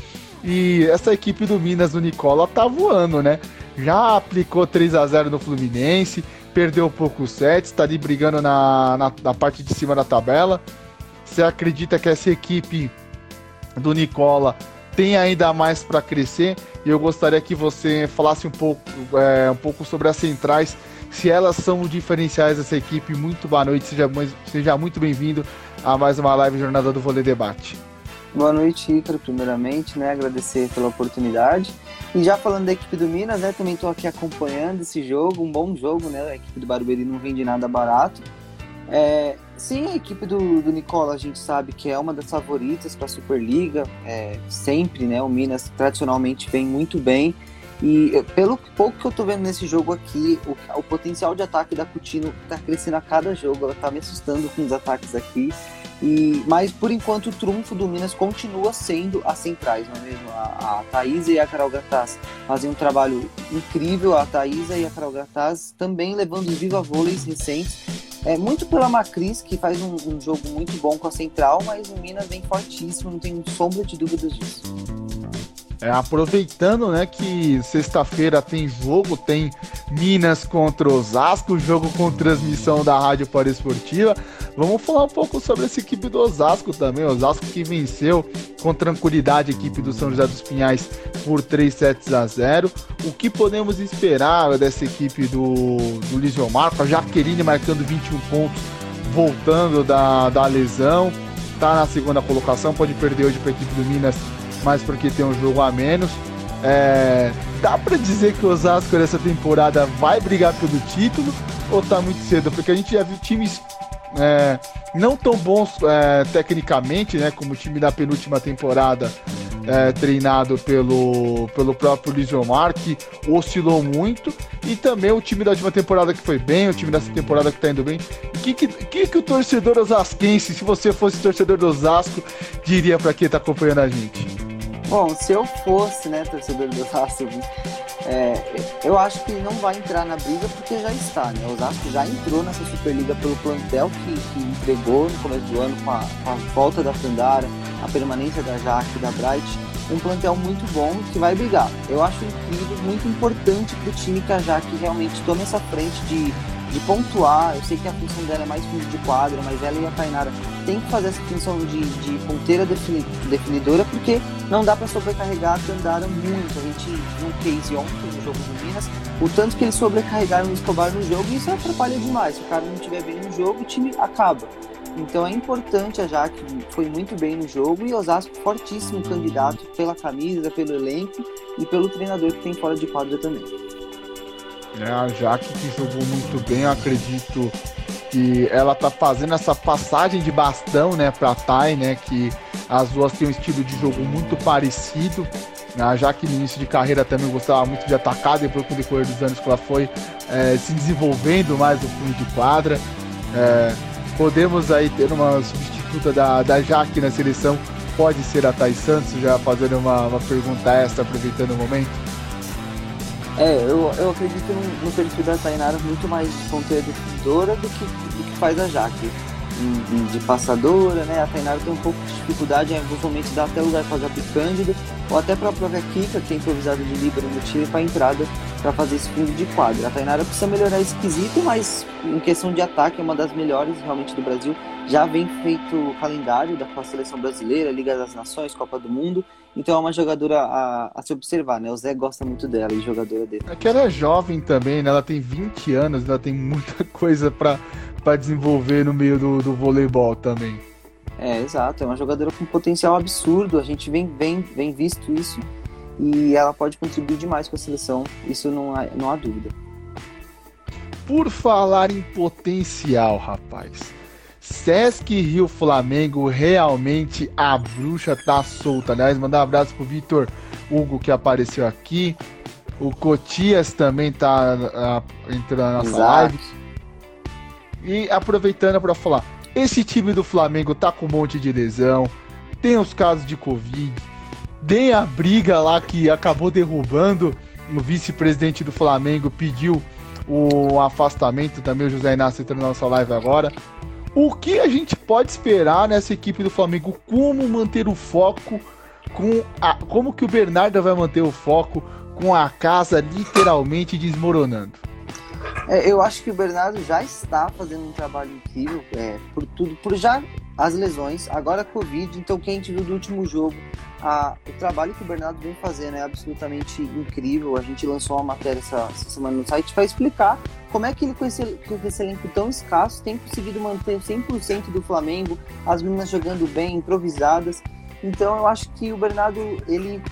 E essa equipe do Minas do Nicola tá voando, né? Já aplicou 3 a 0 no Fluminense, perdeu poucos sets, está ali brigando na, na, na parte de cima da tabela. Você acredita que essa equipe do Nicola tem ainda mais para crescer? E eu gostaria que você falasse um pouco, é, um pouco sobre as centrais, se elas são diferenciais dessa equipe. Muito boa noite, seja, seja muito bem-vindo a mais uma live Jornada do Vôlei Debate. Boa noite, Ícaro, primeiramente, né? Agradecer pela oportunidade. E já falando da equipe do Minas, né? Também estou aqui acompanhando esse jogo, um bom jogo, né? A equipe do Barbeiri não vende nada barato. É, sim, a equipe do, do Nicola a gente sabe que é uma das favoritas para a Superliga, é, sempre, né? O Minas tradicionalmente vem muito bem. E pelo pouco que eu tô vendo nesse jogo aqui, o, o potencial de ataque da Coutinho tá crescendo a cada jogo. Ela tá me assustando com os ataques aqui. E, mas por enquanto o trunfo do Minas continua sendo as centrais, não é mesmo? A, a Thaisa e a Carol Gataz fazem um trabalho incrível, a Thaisa e a Carol Gataz também levando viva vôleis recentes. É muito pela Macris, que faz um, um jogo muito bom com a central, mas o Minas vem fortíssimo, não tenho sombra de dúvidas disso. É, aproveitando, né, que sexta-feira tem jogo, tem Minas contra Osasco, jogo com transmissão da Rádio Esportiva. Vamos falar um pouco sobre essa equipe do Osasco também. Osasco que venceu com tranquilidade a equipe do São José dos Pinhais por 3 sets a 0. O que podemos esperar dessa equipe do, do Lisio Marco? A Jaqueline marcando 21 pontos, voltando da, da lesão. Tá na segunda colocação, pode perder hoje para a equipe do Minas mas porque tem um jogo a menos. É, dá para dizer que o Osasco nessa temporada vai brigar pelo título ou tá muito cedo? Porque a gente já viu times é, não tão bons é, tecnicamente, né, como o time da penúltima temporada, é, treinado pelo, pelo próprio Lisomar, que oscilou muito, e também o time da última temporada que foi bem, o time dessa temporada que tá indo bem. O que, que, que, que o torcedor osasquense, se você fosse torcedor do Osasco, diria para quem tá acompanhando a gente? Bom, se eu fosse, né, torcedor do Osasco, é, eu acho que não vai entrar na briga porque já está, né? O Osasco já entrou nessa Superliga pelo plantel que, que entregou no começo do ano com a, com a volta da Fandara, a permanência da Jaque, da Bright, um plantel muito bom que vai brigar. Eu acho incrível, muito importante para o time que a Jaque realmente tome essa frente de de pontuar. Eu sei que a função dela é mais fundo de quadra, mas ela e a Tainara tem que fazer essa função de, de ponteira definidora, porque não dá para sobrecarregar a Tandara muito. A gente viu um case ontem no jogo do Minas, o tanto que eles sobrecarregaram o Escobar no jogo, e isso atrapalha demais. Se o cara não estiver bem no jogo, o time acaba. Então é importante a Jaque foi muito bem no jogo e Osasco fortíssimo candidato pela camisa, pelo elenco e pelo treinador que tem fora de quadra também. É, a Jaque que jogou muito bem, eu acredito que ela tá fazendo essa passagem de bastão, né, pra Thay, né, que as duas têm um estilo de jogo muito parecido. A Jaque no início de carreira também gostava muito de atacar, depois com o decorrer dos anos que ela foi é, se desenvolvendo mais no fundo de quadra. É, podemos aí ter uma substituta da, da Jaque na seleção, pode ser a Thay Santos, já fazendo uma, uma pergunta extra, aproveitando o momento. É, eu, eu acredito no, no perfil da Tainara muito mais ponteira definidora do que, do que faz a Jaque. De, passadora, né? A Tainara tem um pouco de dificuldade em alguns momentos dá até lugar para Jaque Cândido, ou até para a própria Kika, que é improvisada de líbero no time, para entrada para fazer esse fundo de quadra. A Tainara precisa melhorar esse quesito, mas em questão de ataque é uma das melhores realmente do Brasil. Já vem feito o calendário da seleção brasileira, Liga das Nações, Copa do Mundo, então é uma jogadora a, a, se observar, né? O Zé gosta muito dela e jogadora dele. É que ela é jovem também, né? Ela tem 20 anos, ela tem muita coisa para desenvolver no meio do, do voleibol também. É, exato. É uma jogadora com potencial absurdo. A gente vem, vem, vem visto isso. E ela pode contribuir demais com a seleção. Isso não há, não há dúvida. Por falar em potencial, rapaz. Sesc Rio Flamengo, realmente a bruxa tá solta. Aliás, mandar um abraço pro Vitor Hugo que apareceu aqui. O Cotias também tá uh, entrando na nossa live. E aproveitando para falar, esse time do Flamengo tá com um monte de lesão, tem os casos de Covid, tem a briga lá que acabou derrubando o vice-presidente do Flamengo, pediu o afastamento também, o José Inácio entrando na nossa live agora. O que a gente pode esperar nessa equipe do Flamengo? Como manter o foco com a, como que o Bernardo vai manter o foco com a casa literalmente desmoronando? É, eu acho que o Bernardo já está fazendo um trabalho incrível, é, por tudo, por já as lesões, agora a Covid, então quem a gente viu do último jogo, a, o trabalho que o Bernardo vem fazendo é absolutamente incrível. A gente lançou uma matéria essa, essa semana no site para explicar como é que ele, com esse, com esse elenco tão escasso, tem conseguido manter 100% do Flamengo, as meninas jogando bem, improvisadas. Então eu acho que o Bernardo, ele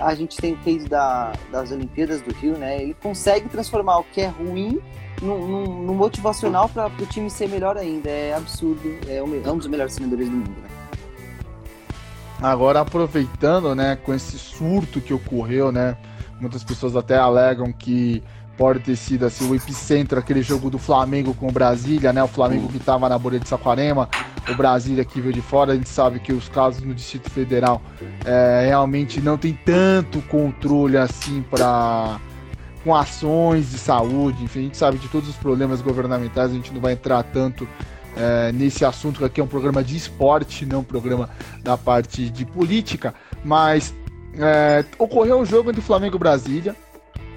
a gente tem o case da, das Olimpíadas do Rio, né? Ele consegue transformar o que é ruim no motivacional para o time ser melhor ainda. É absurdo. É um, é um dos melhores treinadores do mundo, né? Agora aproveitando, né, com esse surto que ocorreu, né? Muitas pessoas até alegam que pode ter sido assim, o epicentro, aquele jogo do Flamengo com o Brasília, né? O Flamengo que estava na bolha de Saquarema, o Brasília que veio de fora. A gente sabe que os casos no Distrito Federal é, realmente não tem tanto controle assim para com ações de saúde, enfim, a gente sabe de todos os problemas governamentais, a gente não vai entrar tanto é, nesse assunto, que aqui é um programa de esporte, não um programa da parte de política, mas é, ocorreu um jogo entre Flamengo e Brasília,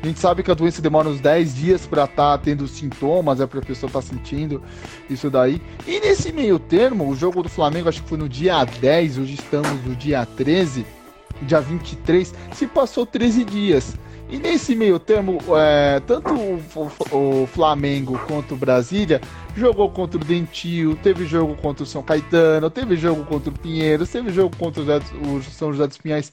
a gente sabe que a doença demora uns 10 dias para estar tá tendo sintomas, é para a pessoa estar tá sentindo isso daí. E nesse meio termo, o jogo do Flamengo acho que foi no dia 10, hoje estamos no dia 13, dia 23, se passou 13 dias. E nesse meio termo, é, tanto o, o, Flamengo quanto o Brasília jogou contra o Dentil, teve jogo contra o São Caetano, teve jogo contra o Pinheiros, teve jogo contra o São José dos Pinhais.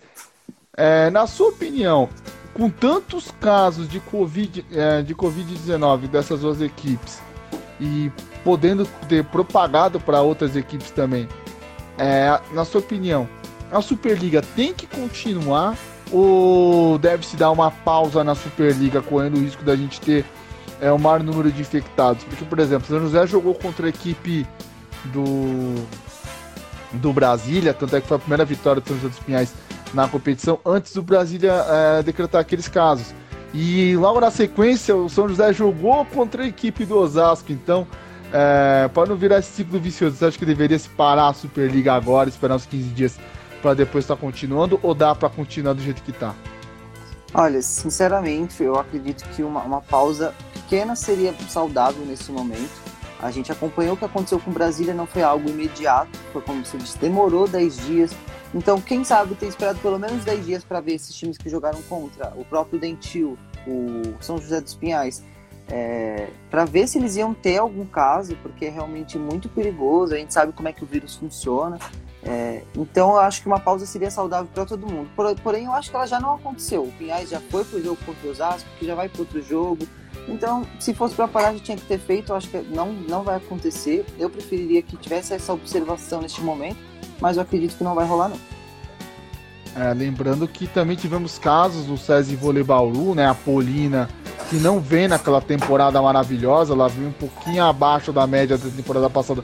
É, na sua opinião, com tantos casos de Covid, é, de Covid-19 dessas duas equipes e podendo ter propagado para outras equipes também, é, na sua opinião, a Superliga tem que continuar ou deve se dar uma pausa na Superliga, correndo o risco da gente ter é, o maior número de infectados? Porque, por exemplo, o José jogou contra a equipe do, do Brasília, tanto é que foi a primeira vitória do São José dos Pinhais na competição antes do Brasília é, decretar aqueles casos. E logo na sequência, o São José jogou contra a equipe do Osasco. Então, é, para não virar esse ciclo vicioso, você acha que deveria se parar a Superliga agora, esperar uns 15 dias para depois estar tá continuando, ou dá para continuar do jeito que está? Olha, sinceramente, eu acredito que uma, uma pausa pequena seria saudável nesse momento. A gente acompanhou o que aconteceu com Brasília, não foi algo imediato, foi como se disse, demorou 10 dias então, quem sabe ter esperado pelo menos 10 dias para ver esses times que jogaram contra o próprio Dentil, o São José dos Pinhais, é, para ver se eles iam ter algum caso, porque é realmente muito perigoso, a gente sabe como é que o vírus funciona. É, então eu acho que uma pausa seria saudável para todo mundo. porém, eu acho que ela já não aconteceu. O Pinhais já foi pro jogo contra o Osasco, que já vai para outro jogo. Então, se fosse para parar, já tinha que ter feito. Eu acho que não, não vai acontecer. Eu preferiria que tivesse essa observação neste momento mas eu acredito que não vai rolar não. É, lembrando que também tivemos casos do SESI Vôlei Bauru, né, a Polina, que não vem naquela temporada maravilhosa, ela veio um pouquinho abaixo da média da temporada passada,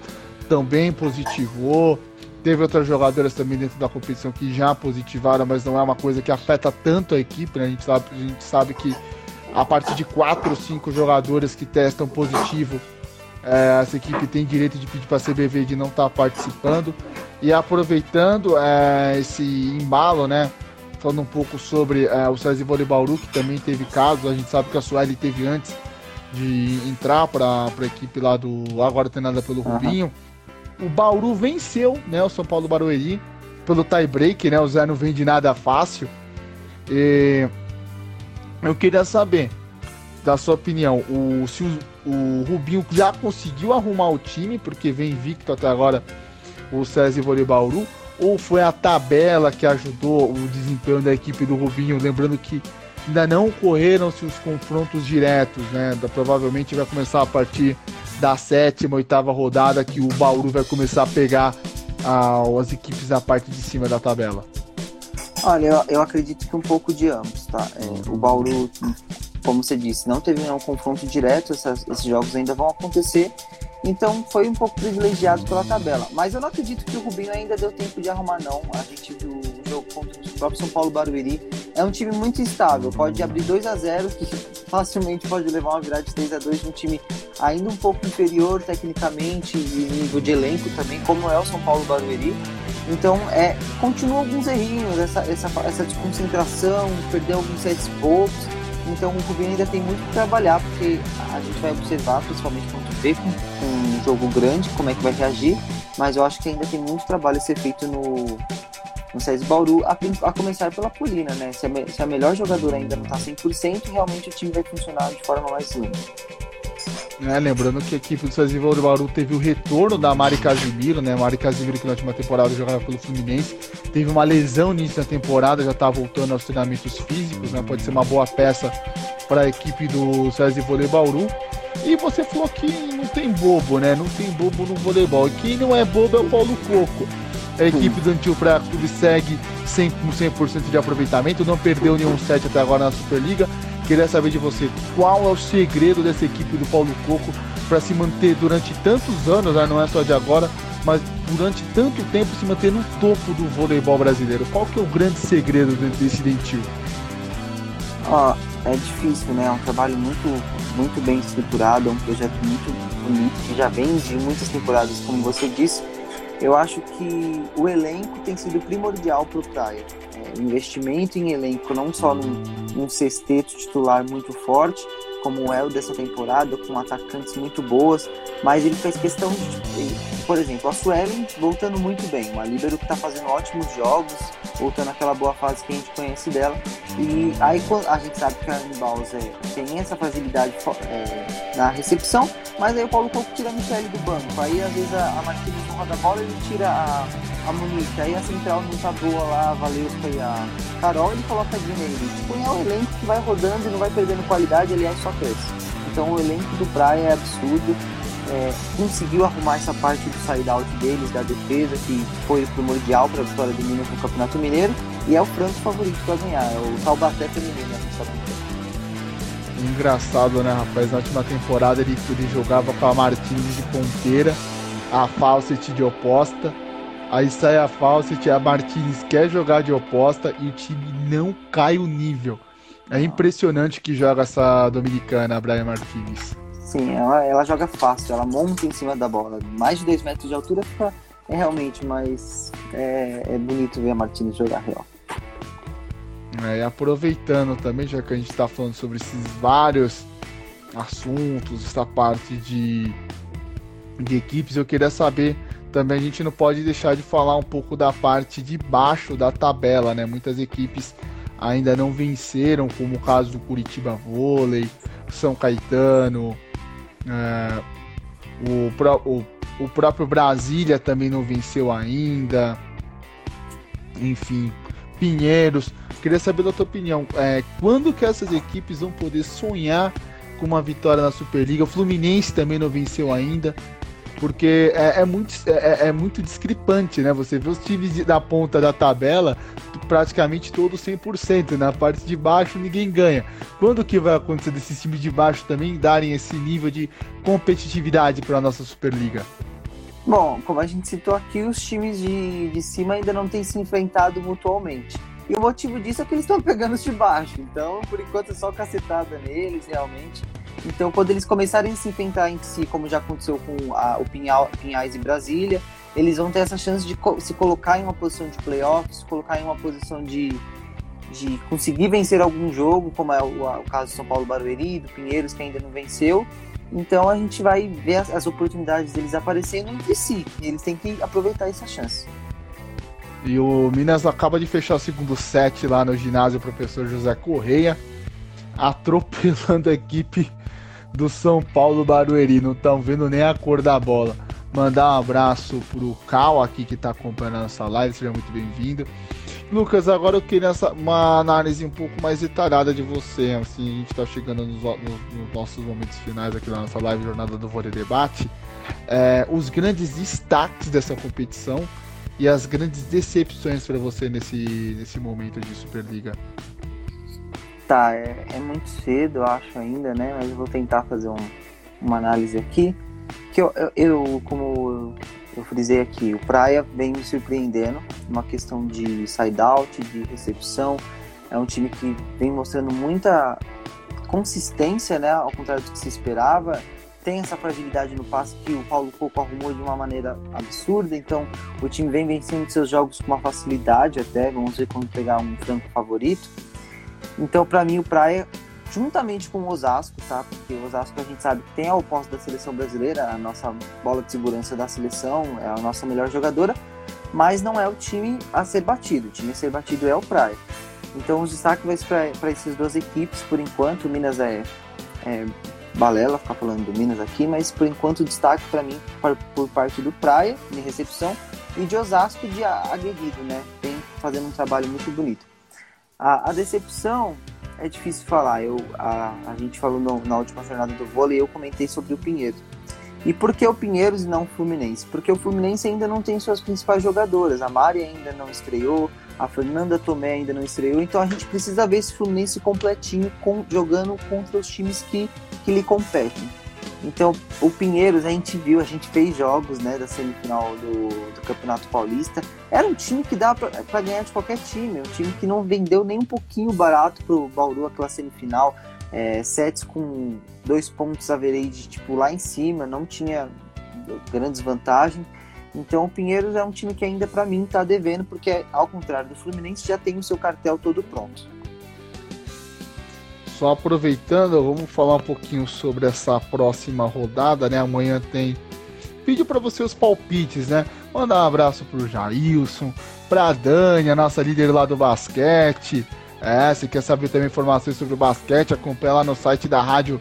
também positivou. Teve outras jogadoras também dentro da competição que já positivaram, mas não é uma coisa que afeta tanto a equipe, né? A gente sabe, a gente sabe que a partir de quatro ou cinco jogadores que testam positivo, é, essa equipe tem direito de pedir para a CBV de não estar tá participando. E aproveitando é, esse embalo, né? Falando um pouco sobre é, o César Bauru, que também teve casos. A gente sabe que a Sueli teve antes de entrar para a equipe lá do. Agora treinada pelo uhum. Rubinho. O Bauru venceu né, o São Paulo Barueri pelo tie-break, né? O Zé não vem de nada fácil. E eu queria saber, da sua opinião, o, se o, o Rubinho já conseguiu arrumar o time, porque vem invicto até agora o César Vôlei Bauru, ou foi a tabela que ajudou o desempenho da equipe do Rubinho? Lembrando que ainda não ocorreram-se os confrontos diretos, né? Provavelmente vai começar a partir da sétima, oitava rodada que o Bauru vai começar a pegar as equipes na parte de cima da tabela. Olha, eu, eu acredito que um pouco de ambos, tá? É, o Bauru, como você disse, não teve nenhum confronto direto, essas, esses jogos ainda vão acontecer Então foi um pouco privilegiado pela tabela. Mas eu não acredito que o Rubinho ainda deu tempo de arrumar, não. A gente viu o jogo contra o próprio São Paulo Barueri. É um time muito instável. Pode abrir 2 a 0 que facilmente pode levar uma virada de 3 a 2 de um time ainda um pouco inferior tecnicamente e nível de elenco também, como é o São Paulo Barueri. Então, é, continua alguns errinhos, essa, essa, essa desconcentração, perder alguns sets bobos. Então, o Rubinho ainda tem muito que trabalhar, porque a gente vai observar, principalmente quando vê com, com um jogo grande, como é que vai reagir. Mas eu acho que ainda tem muito trabalho a ser feito no, no César Bauru, a, a, começar pela Polina, né? Se a, se a melhor jogadora ainda não está 100%, realmente o time vai funcionar de forma mais lenta. É, lembrando que a equipe do César Bauru teve o retorno da Mari Casimiro, né? Mari Casimiro que na última temporada jogava pelo Fluminense, teve uma lesão nisso na temporada, já está voltando aos treinamentos físicos, né? Pode ser uma boa peça para a equipe do César Bauru. E você falou que não tem bobo, né? Não tem bobo no voleibol. E quem não é bobo é o Paulo Coco. A equipe do Praia Clube segue 100, 100% de aproveitamento, não perdeu nenhum set até agora na Superliga. Queria saber de você, qual é o segredo dessa equipe do Paulo Coco para se manter durante tantos anos, né? não é só de agora, mas durante tanto tempo se manter no topo do voleibol brasileiro? Qual que é o grande segredo desse Dentil? Ó, é difícil, né? É um trabalho muito, muito bem estruturado, é um projeto muito bonito que já vem de muitas temporadas, como você disse eu acho que o elenco tem sido primordial para o Praia. É, investimento em elenco, não só num, num sexteto titular muito forte, como é o dessa temporada, com atacantes muito boas, mas ele fez questão de, por exemplo, a Suelen voltando muito bem, uma líbero que está fazendo ótimos jogos, voltando àquela boa fase que a gente conhece dela, e aí a gente sabe que a Anne é, tem essa facilidade é, na recepção, mas aí o Paulo Coco tira a Michelle do banco, aí às vezes a, a Martins não roda a bola, ele tira a, a Monique, aí a central não tá boa lá, Valesca e a Carol, ele coloca a aí, tipo, é um elenco que vai rodando e não vai perdendo qualidade, aliás, só cresce. Então o elenco do Praia é absurdo. É, conseguiu arrumar essa parte do side-out deles, da defesa, que foi primordial para vitória do Minas no Campeonato Mineiro, e é o franco favorito para ganhar, é o Taubaté feminino, né, Engraçado, né, rapaz? Na última temporada ele, ele jogava com a Martins de ponteira, a Fawcett de oposta, aí sai a Fawcett, a Martins quer jogar de oposta e o time não cai o nível. É impressionante que joga essa dominicana, a Brian Martinez. Sim, ela, ela joga fácil, ela monta em cima da bola. Mais de 2 metros de altura fica é realmente mais é, é bonito ver a Martinez jogar real. É, e aproveitando também, já que a gente está falando sobre esses vários assuntos, essa parte de, de equipes, eu queria saber também a gente não pode deixar de falar um pouco da parte de baixo da tabela, né? Muitas equipes ainda não venceram, como o caso do Curitiba Vôlei, São Caetano, é, o, o, o próprio Brasília também não venceu ainda, enfim, Pinheiros. Queria saber da tua opinião, é, quando que essas equipes vão poder sonhar com uma vitória na Superliga? O Fluminense também não venceu ainda porque é, é muito, é, é, é, muito discrepante, né? Você vê os times da ponta da tabela praticamente todos 100%, na parte de baixo ninguém ganha. Quando que vai acontecer desses times de baixo também darem esse nível de competitividade para a nossa Superliga? Bom, como a gente citou aqui, os times de, de cima ainda não têm se enfrentado mutuamente. E o motivo disso é que eles estão pegando os de baixo. Então, por enquanto, é só cacetada neles, realmente. Então, quando eles começarem a se enfrentar em si, como já aconteceu com a, o Pinhal, Pinhais em Brasília, eles vão ter essa chance de se colocar em uma posição de playoffs, se colocar em uma posição de, de conseguir vencer algum jogo, como é o, o caso do São Paulo Barueri, do Pinheiros, que ainda não venceu. Então a gente vai ver as, as oportunidades deles aparecendo entre si, e eles têm que aproveitar essa chance. E o Minas acaba de fechar o segundo set lá no ginásio professor José Correia, atropelando a equipe do São Paulo Barueri. Não estão vendo nem a cor da bola. Mandar um abraço pro Cal aqui que está acompanhando essa live, seja muito bem-vindo. Lucas, agora eu queria uma análise um pouco mais detalhada de você. Assim, a gente está chegando nos, nos, nos, nossos momentos finais aqui na nossa live Jornada do Vôlei Debate. É, os grandes destaques dessa competição e as grandes decepções para você nesse, nesse momento de Superliga. Tá, é, é, muito cedo, eu acho ainda, né? Mas eu vou tentar fazer um, uma análise aqui. Porque eu, eu, como eu frisei aqui, o Praia vem me surpreendendo, uma questão de side-out, de recepção. É um time que vem mostrando muita consistência, né? Ao contrário do que se esperava. Tem essa fragilidade no passe que o Paulo Coco arrumou de uma maneira absurda. Então, o time vem vencendo seus jogos com uma facilidade até. Vamos ver quando pegar um franco favorito. Então, para mim, o Praia juntamente com o Osasco, tá? Porque o Osasco a gente sabe que tem a oposta da seleção brasileira, a nossa bola de segurança da seleção, é a nossa melhor jogadora, mas não é o time a ser batido. O time a ser batido é o Praia. Então os destaques vai para essas duas equipes, por enquanto, o Minas é, é balela ficar falando do Minas aqui, mas por enquanto o destaque para mim por, parte do Praia, de recepção, e de Osasco de agredido, né? Tem fazendo um trabalho muito bonito. A, a decepção é difícil falar. Eu, a, a gente falou no, na última jornada do vôlei, eu comentei sobre o Pinheiros. E por que o Pinheiros e não o Fluminense? Porque o Fluminense ainda não tem suas principais jogadoras. A Mari ainda não estreou, a Fernanda Tomé ainda não estreou. Então a gente precisa ver esse Fluminense completinho, com, jogando contra os times que, que lhe competem. Então, o Pinheiros, a gente viu, a gente fez jogos né, da semifinal do, do Campeonato Paulista. Era um time que dá para ganhar de qualquer time, um time que não vendeu nem um pouquinho barato pro Bauru aquela semifinal. É, sets com dois pontos average tipo, lá em cima, não tinha grandes vantagens. Então o Pinheiros é um time que ainda para mim está devendo, porque ao contrário do Fluminense já tem o seu cartel todo pronto. Só aproveitando, vamos falar um pouquinho sobre essa próxima rodada, né? Amanhã tem vídeo para você os palpites, né? Mandar um abraço pro Jailson, pra Dani, a nossa líder lá do basquete. É, se quer saber também informações sobre o basquete, acompanha lá no site da Rádio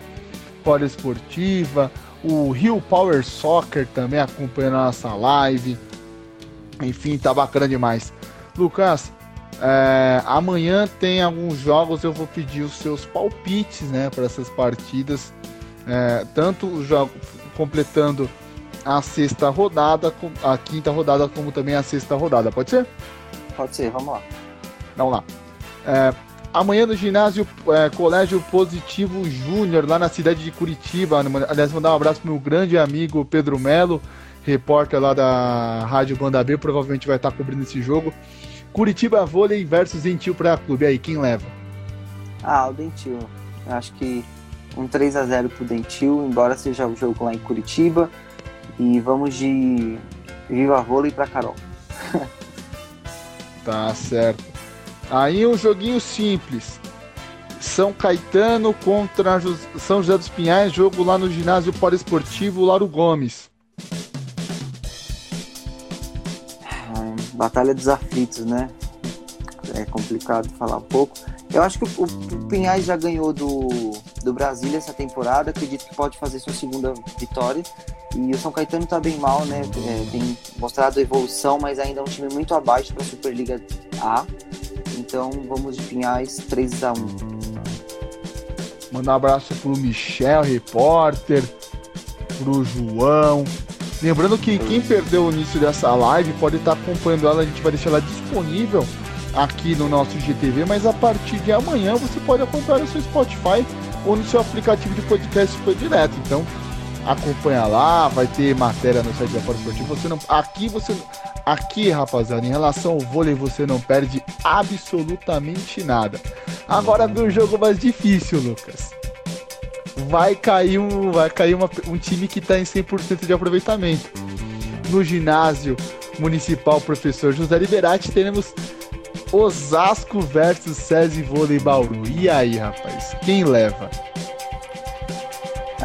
Poliesportiva. O Rio Power Soccer também acompanhando a nossa live. Enfim, tá bacana demais. Lucas, é, amanhã tem alguns jogos, eu vou pedir os seus palpites, né, para essas partidas. É, tanto o jogo completando a sexta rodada, a quinta rodada, como também a sexta rodada. Pode ser? Pode ser, vamos lá. Vamos lá. É, amanhã no ginásio é, Colégio Positivo Júnior, lá na cidade de Curitiba. Aliás, mandar um abraço pro meu grande amigo Pedro Melo, repórter lá da Rádio Banda B, provavelmente vai estar cobrindo esse jogo. Curitiba Vôlei versus Dentil Praia Clube. aí, quem leva? Ah, o Dentil. Eu acho que um 3 a 0 pro Dentil, embora seja o jogo lá em Curitiba. E vamos de Viva Vôlei pra Carol. tá certo. Aí um joguinho simples. São Caetano contra São José dos Pinhais, jogo lá no ginásio poliesportivo Lauro Gomes. Batalha dos Aflitos, né? É complicado falar um pouco. Eu acho que o, o Pinhais já ganhou do, do Brasília essa temporada. Acredito que pode fazer sua segunda vitória. E o São Caetano tá bem mal, né? É, tem mostrado evolução, mas ainda é um time muito abaixo para a Superliga A. Então vamos de Pinhais 3 a 1 Mandar um abraço pro Michel, repórter, pro João, Lembrando que quem perdeu o início dessa live pode estar acompanhando ela, a gente vai deixar ela disponível aqui no nosso GTV, mas a partir de amanhã você pode acompanhar no seu Spotify ou no seu aplicativo de podcast direto. Então acompanha lá, vai ter matéria no site da Fora Esportivo. Você não, aqui você, aqui rapaziada, em relação ao vôlei você não perde absolutamente nada. Agora vem um jogo mais difícil, Lucas vai cair um, vai cair uma, um time que está em 100% de aproveitamento. No ginásio municipal Professor José Liberati teremos Osasco versus SESI Vôlei Bauru. E aí, rapaz, quem leva?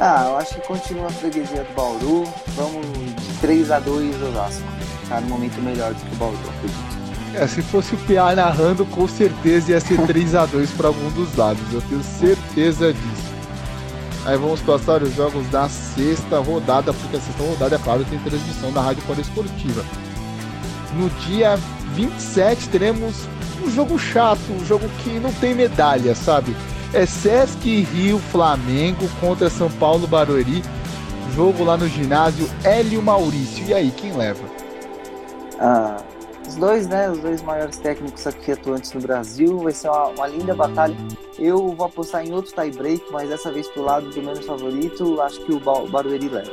Ah, eu acho que continua a freguesia do Bauru. Vamos de 3 a 2 Osasco. Tá no momento melhor do que o Bauru, acredito. É, se fosse o PA narrando, com certeza ia ser 3 a 2 para algum dos lados. Eu tenho certeza disso. Aí vamos passar os jogos da sexta rodada, porque a sexta rodada, é claro, tem transmissão da Rádio Esportiva. No dia 27 teremos um jogo chato, um jogo que não tem medalha, sabe? É Sesc Rio Flamengo contra São Paulo Barueri. Jogo lá no ginásio Hélio Maurício. E aí, quem leva? Ah, os dois, né? Os dois maiores técnicos aqui atuantes no Brasil. Vai ser uma, uma linda batalha. Eu vou apostar em outro tie-break, mas dessa vez pro lado do menos favorito. Acho que o Barueri leva.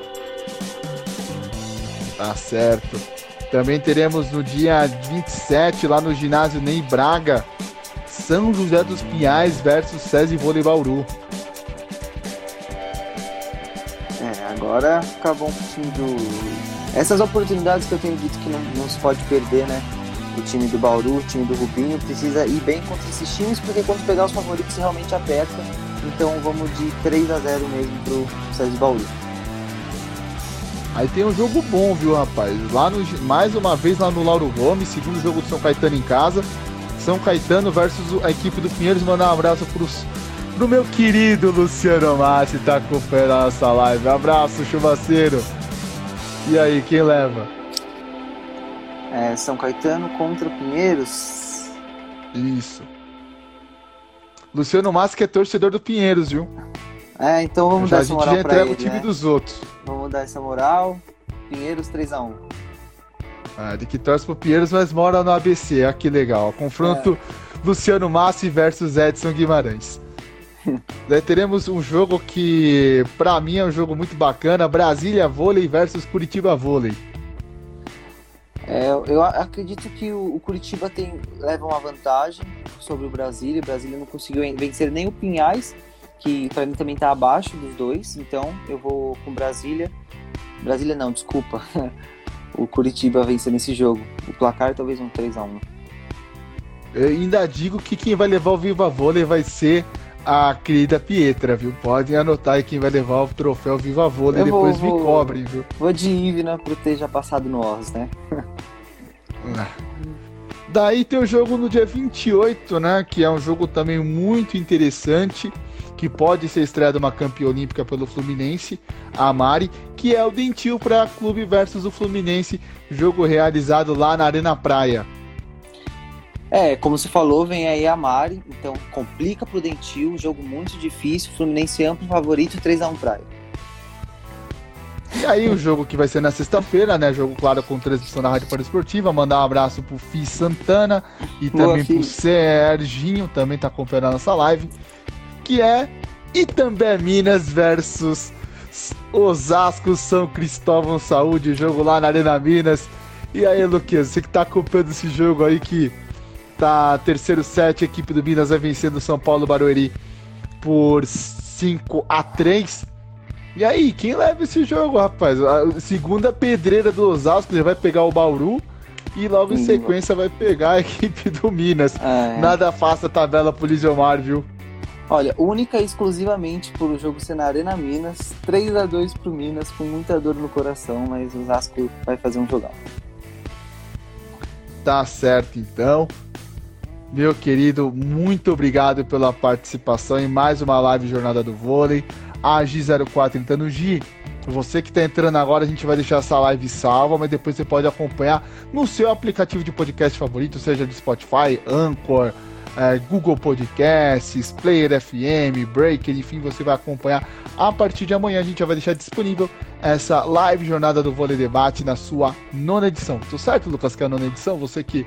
Tá certo. Também teremos no dia 27, lá no ginásio Ney Braga, São José dos Pinhais versus SESI Vôlei Bauru. Agora acabou um pouquinho do. Essas oportunidades que eu tenho dito que não, não se pode perder, né? O time do Bauru, o time do Rubinho, precisa ir bem contra esses times, porque quando pegar os favoritos realmente aperta. Então vamos de 3 a 0 mesmo pro SESI Bauru. Aí tem um jogo bom, viu, rapaz? Lá no, mais uma vez lá no Lauro Gomes, segundo jogo do São Caetano em casa. São Caetano versus a equipe do Pinheiros. Mandar um abraço pros, pro meu querido Luciano Massi, tá acompanhando a nossa live. Abraço, chuvaceiro. E aí, quem leva? É, São Caetano contra Pinheiros. Isso. Luciano Massi que é torcedor do Pinheiros, viu? É, então vamos Já dar a essa gente já moral pra entrega ele, o time né? dos outros. Vamos dar essa moral. Pinheiros 3x1. Ah, de que torce pro Pinheiros, mas mora no ABC. Olha que legal. Confronto Luciano Massi versus Edson Guimarães. Daí teremos um jogo que, pra mim, é um jogo muito bacana: Brasília Vôlei versus Curitiba Vôlei. É, eu a- acredito que o, o Curitiba tem, leva uma vantagem sobre o Brasília. O Brasília não conseguiu en- vencer nem o Pinhais, que pra mim também tá abaixo dos dois. Então eu vou com Brasília. Brasília não, desculpa. o Curitiba vencer nesse jogo. O placar talvez um 3x1. Eu ainda digo que quem vai levar o Viva Vôlei vai ser a querida Pietra, viu? Podem anotar aí quem vai levar o troféu Viva Vôlei. Vou- Depois me vou- cobrem, viu? Vou de Ivna por ter já passado no Oz, né? Daí tem o jogo no dia 28, né? Que é um jogo também muito interessante. Que pode ser estreado uma campeã olímpica pelo Fluminense, a Mari, que é o Dentil para Clube versus o Fluminense, jogo realizado lá na Arena Praia. É, como você falou, vem aí a Mari, então complica pro Dentil, jogo muito difícil, Fluminense amplo favorito, 3x1 Praia. E aí o jogo que vai ser na sexta-feira, né? Jogo claro com transmissão da Rádio Esportiva. Mandar um abraço pro Fi Santana e Boa, também pro Serginho, também tá acompanhando a nossa live. Que é Itambé Minas versus Osasco São Cristóvão Saúde, jogo lá na Arena Minas. E aí, Luquinhas, você que tá acompanhando esse jogo aí que tá terceiro set, a equipe do Minas vai vencendo o São Paulo Barueri por 5 a 3 e aí, quem leva esse jogo, rapaz? A segunda pedreira do Osasco, ele vai pegar o Bauru e logo em sequência vai pegar a equipe do Minas. É, Nada fácil a tabela pro Lisiomar, viu? Olha, única e exclusivamente por o jogo ser na Arena Minas, 3x2 pro Minas, com muita dor no coração, mas o Vasco vai fazer um jogão. Tá certo, então. Meu querido, muito obrigado pela participação em mais uma live Jornada do Vôlei. A G04 entrando G. Você que está entrando agora, a gente vai deixar essa live salva, mas depois você pode acompanhar no seu aplicativo de podcast favorito, seja de Spotify, Anchor, eh, Google Podcasts, Player FM, Breaker, enfim, você vai acompanhar a partir de amanhã. A gente já vai deixar disponível essa live Jornada do Vôlei Debate na sua nona edição. Tô certo, Lucas, que é a nona edição? Você que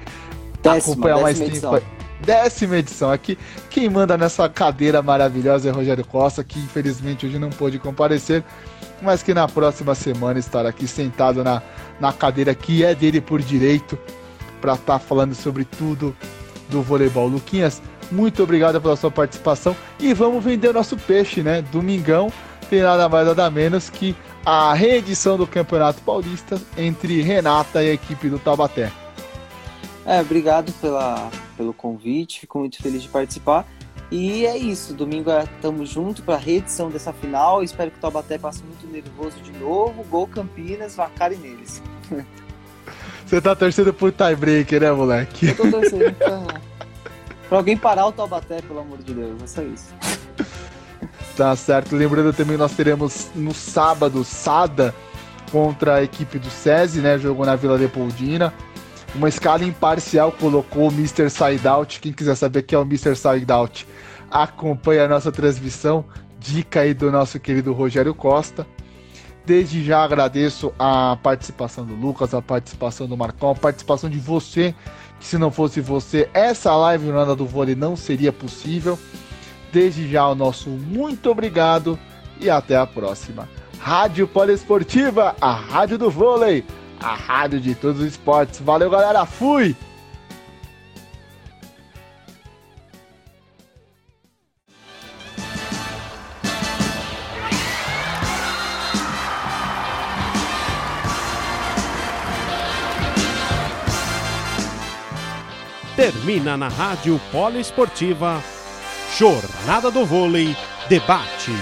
Décima, acompanha mais tempo. Décima edição aqui. Quem manda nessa cadeira maravilhosa é Rogério Costa, que infelizmente hoje não pôde comparecer, mas que na próxima semana estará aqui sentado na, na cadeira que é dele por direito, para estar falando sobre tudo do voleibol. Luquinhas, muito obrigado pela sua participação e vamos vender o nosso peixe, né? Domingão tem nada mais nada menos que a reedição do Campeonato Paulista entre Renata e a equipe do Taubaté. É, obrigado pela, pelo convite, fico muito feliz de participar. E é isso, domingo estamos junto para a reedição dessa final. Espero que o Taubaté passe muito nervoso de novo. Gol Campinas, vacare neles. Você tá torcendo por tiebreaker, né, moleque? Eu tô torcendo pra, pra alguém parar o Taubaté, pelo amor de Deus. É só isso. Tá certo. Lembrando também nós teremos no sábado Sada contra a equipe do SESI, né? Jogo na Vila Leopoldina. Uma escala imparcial colocou o Mr. Sideout. Quem quiser saber quem é o Mr. Sideout, acompanhe a nossa transmissão. Dica aí do nosso querido Rogério Costa. Desde já agradeço a participação do Lucas, a participação do Marcão, a participação de você, que se não fosse você, essa live Jornada do Vôlei não seria possível. Desde já o nosso muito obrigado e até a próxima. Rádio Poliesportiva, a rádio do vôlei. A rádio de todos os esportes. Valeu, galera. Fui! Termina na Rádio Poliesportiva Jornada do Vôlei Debate.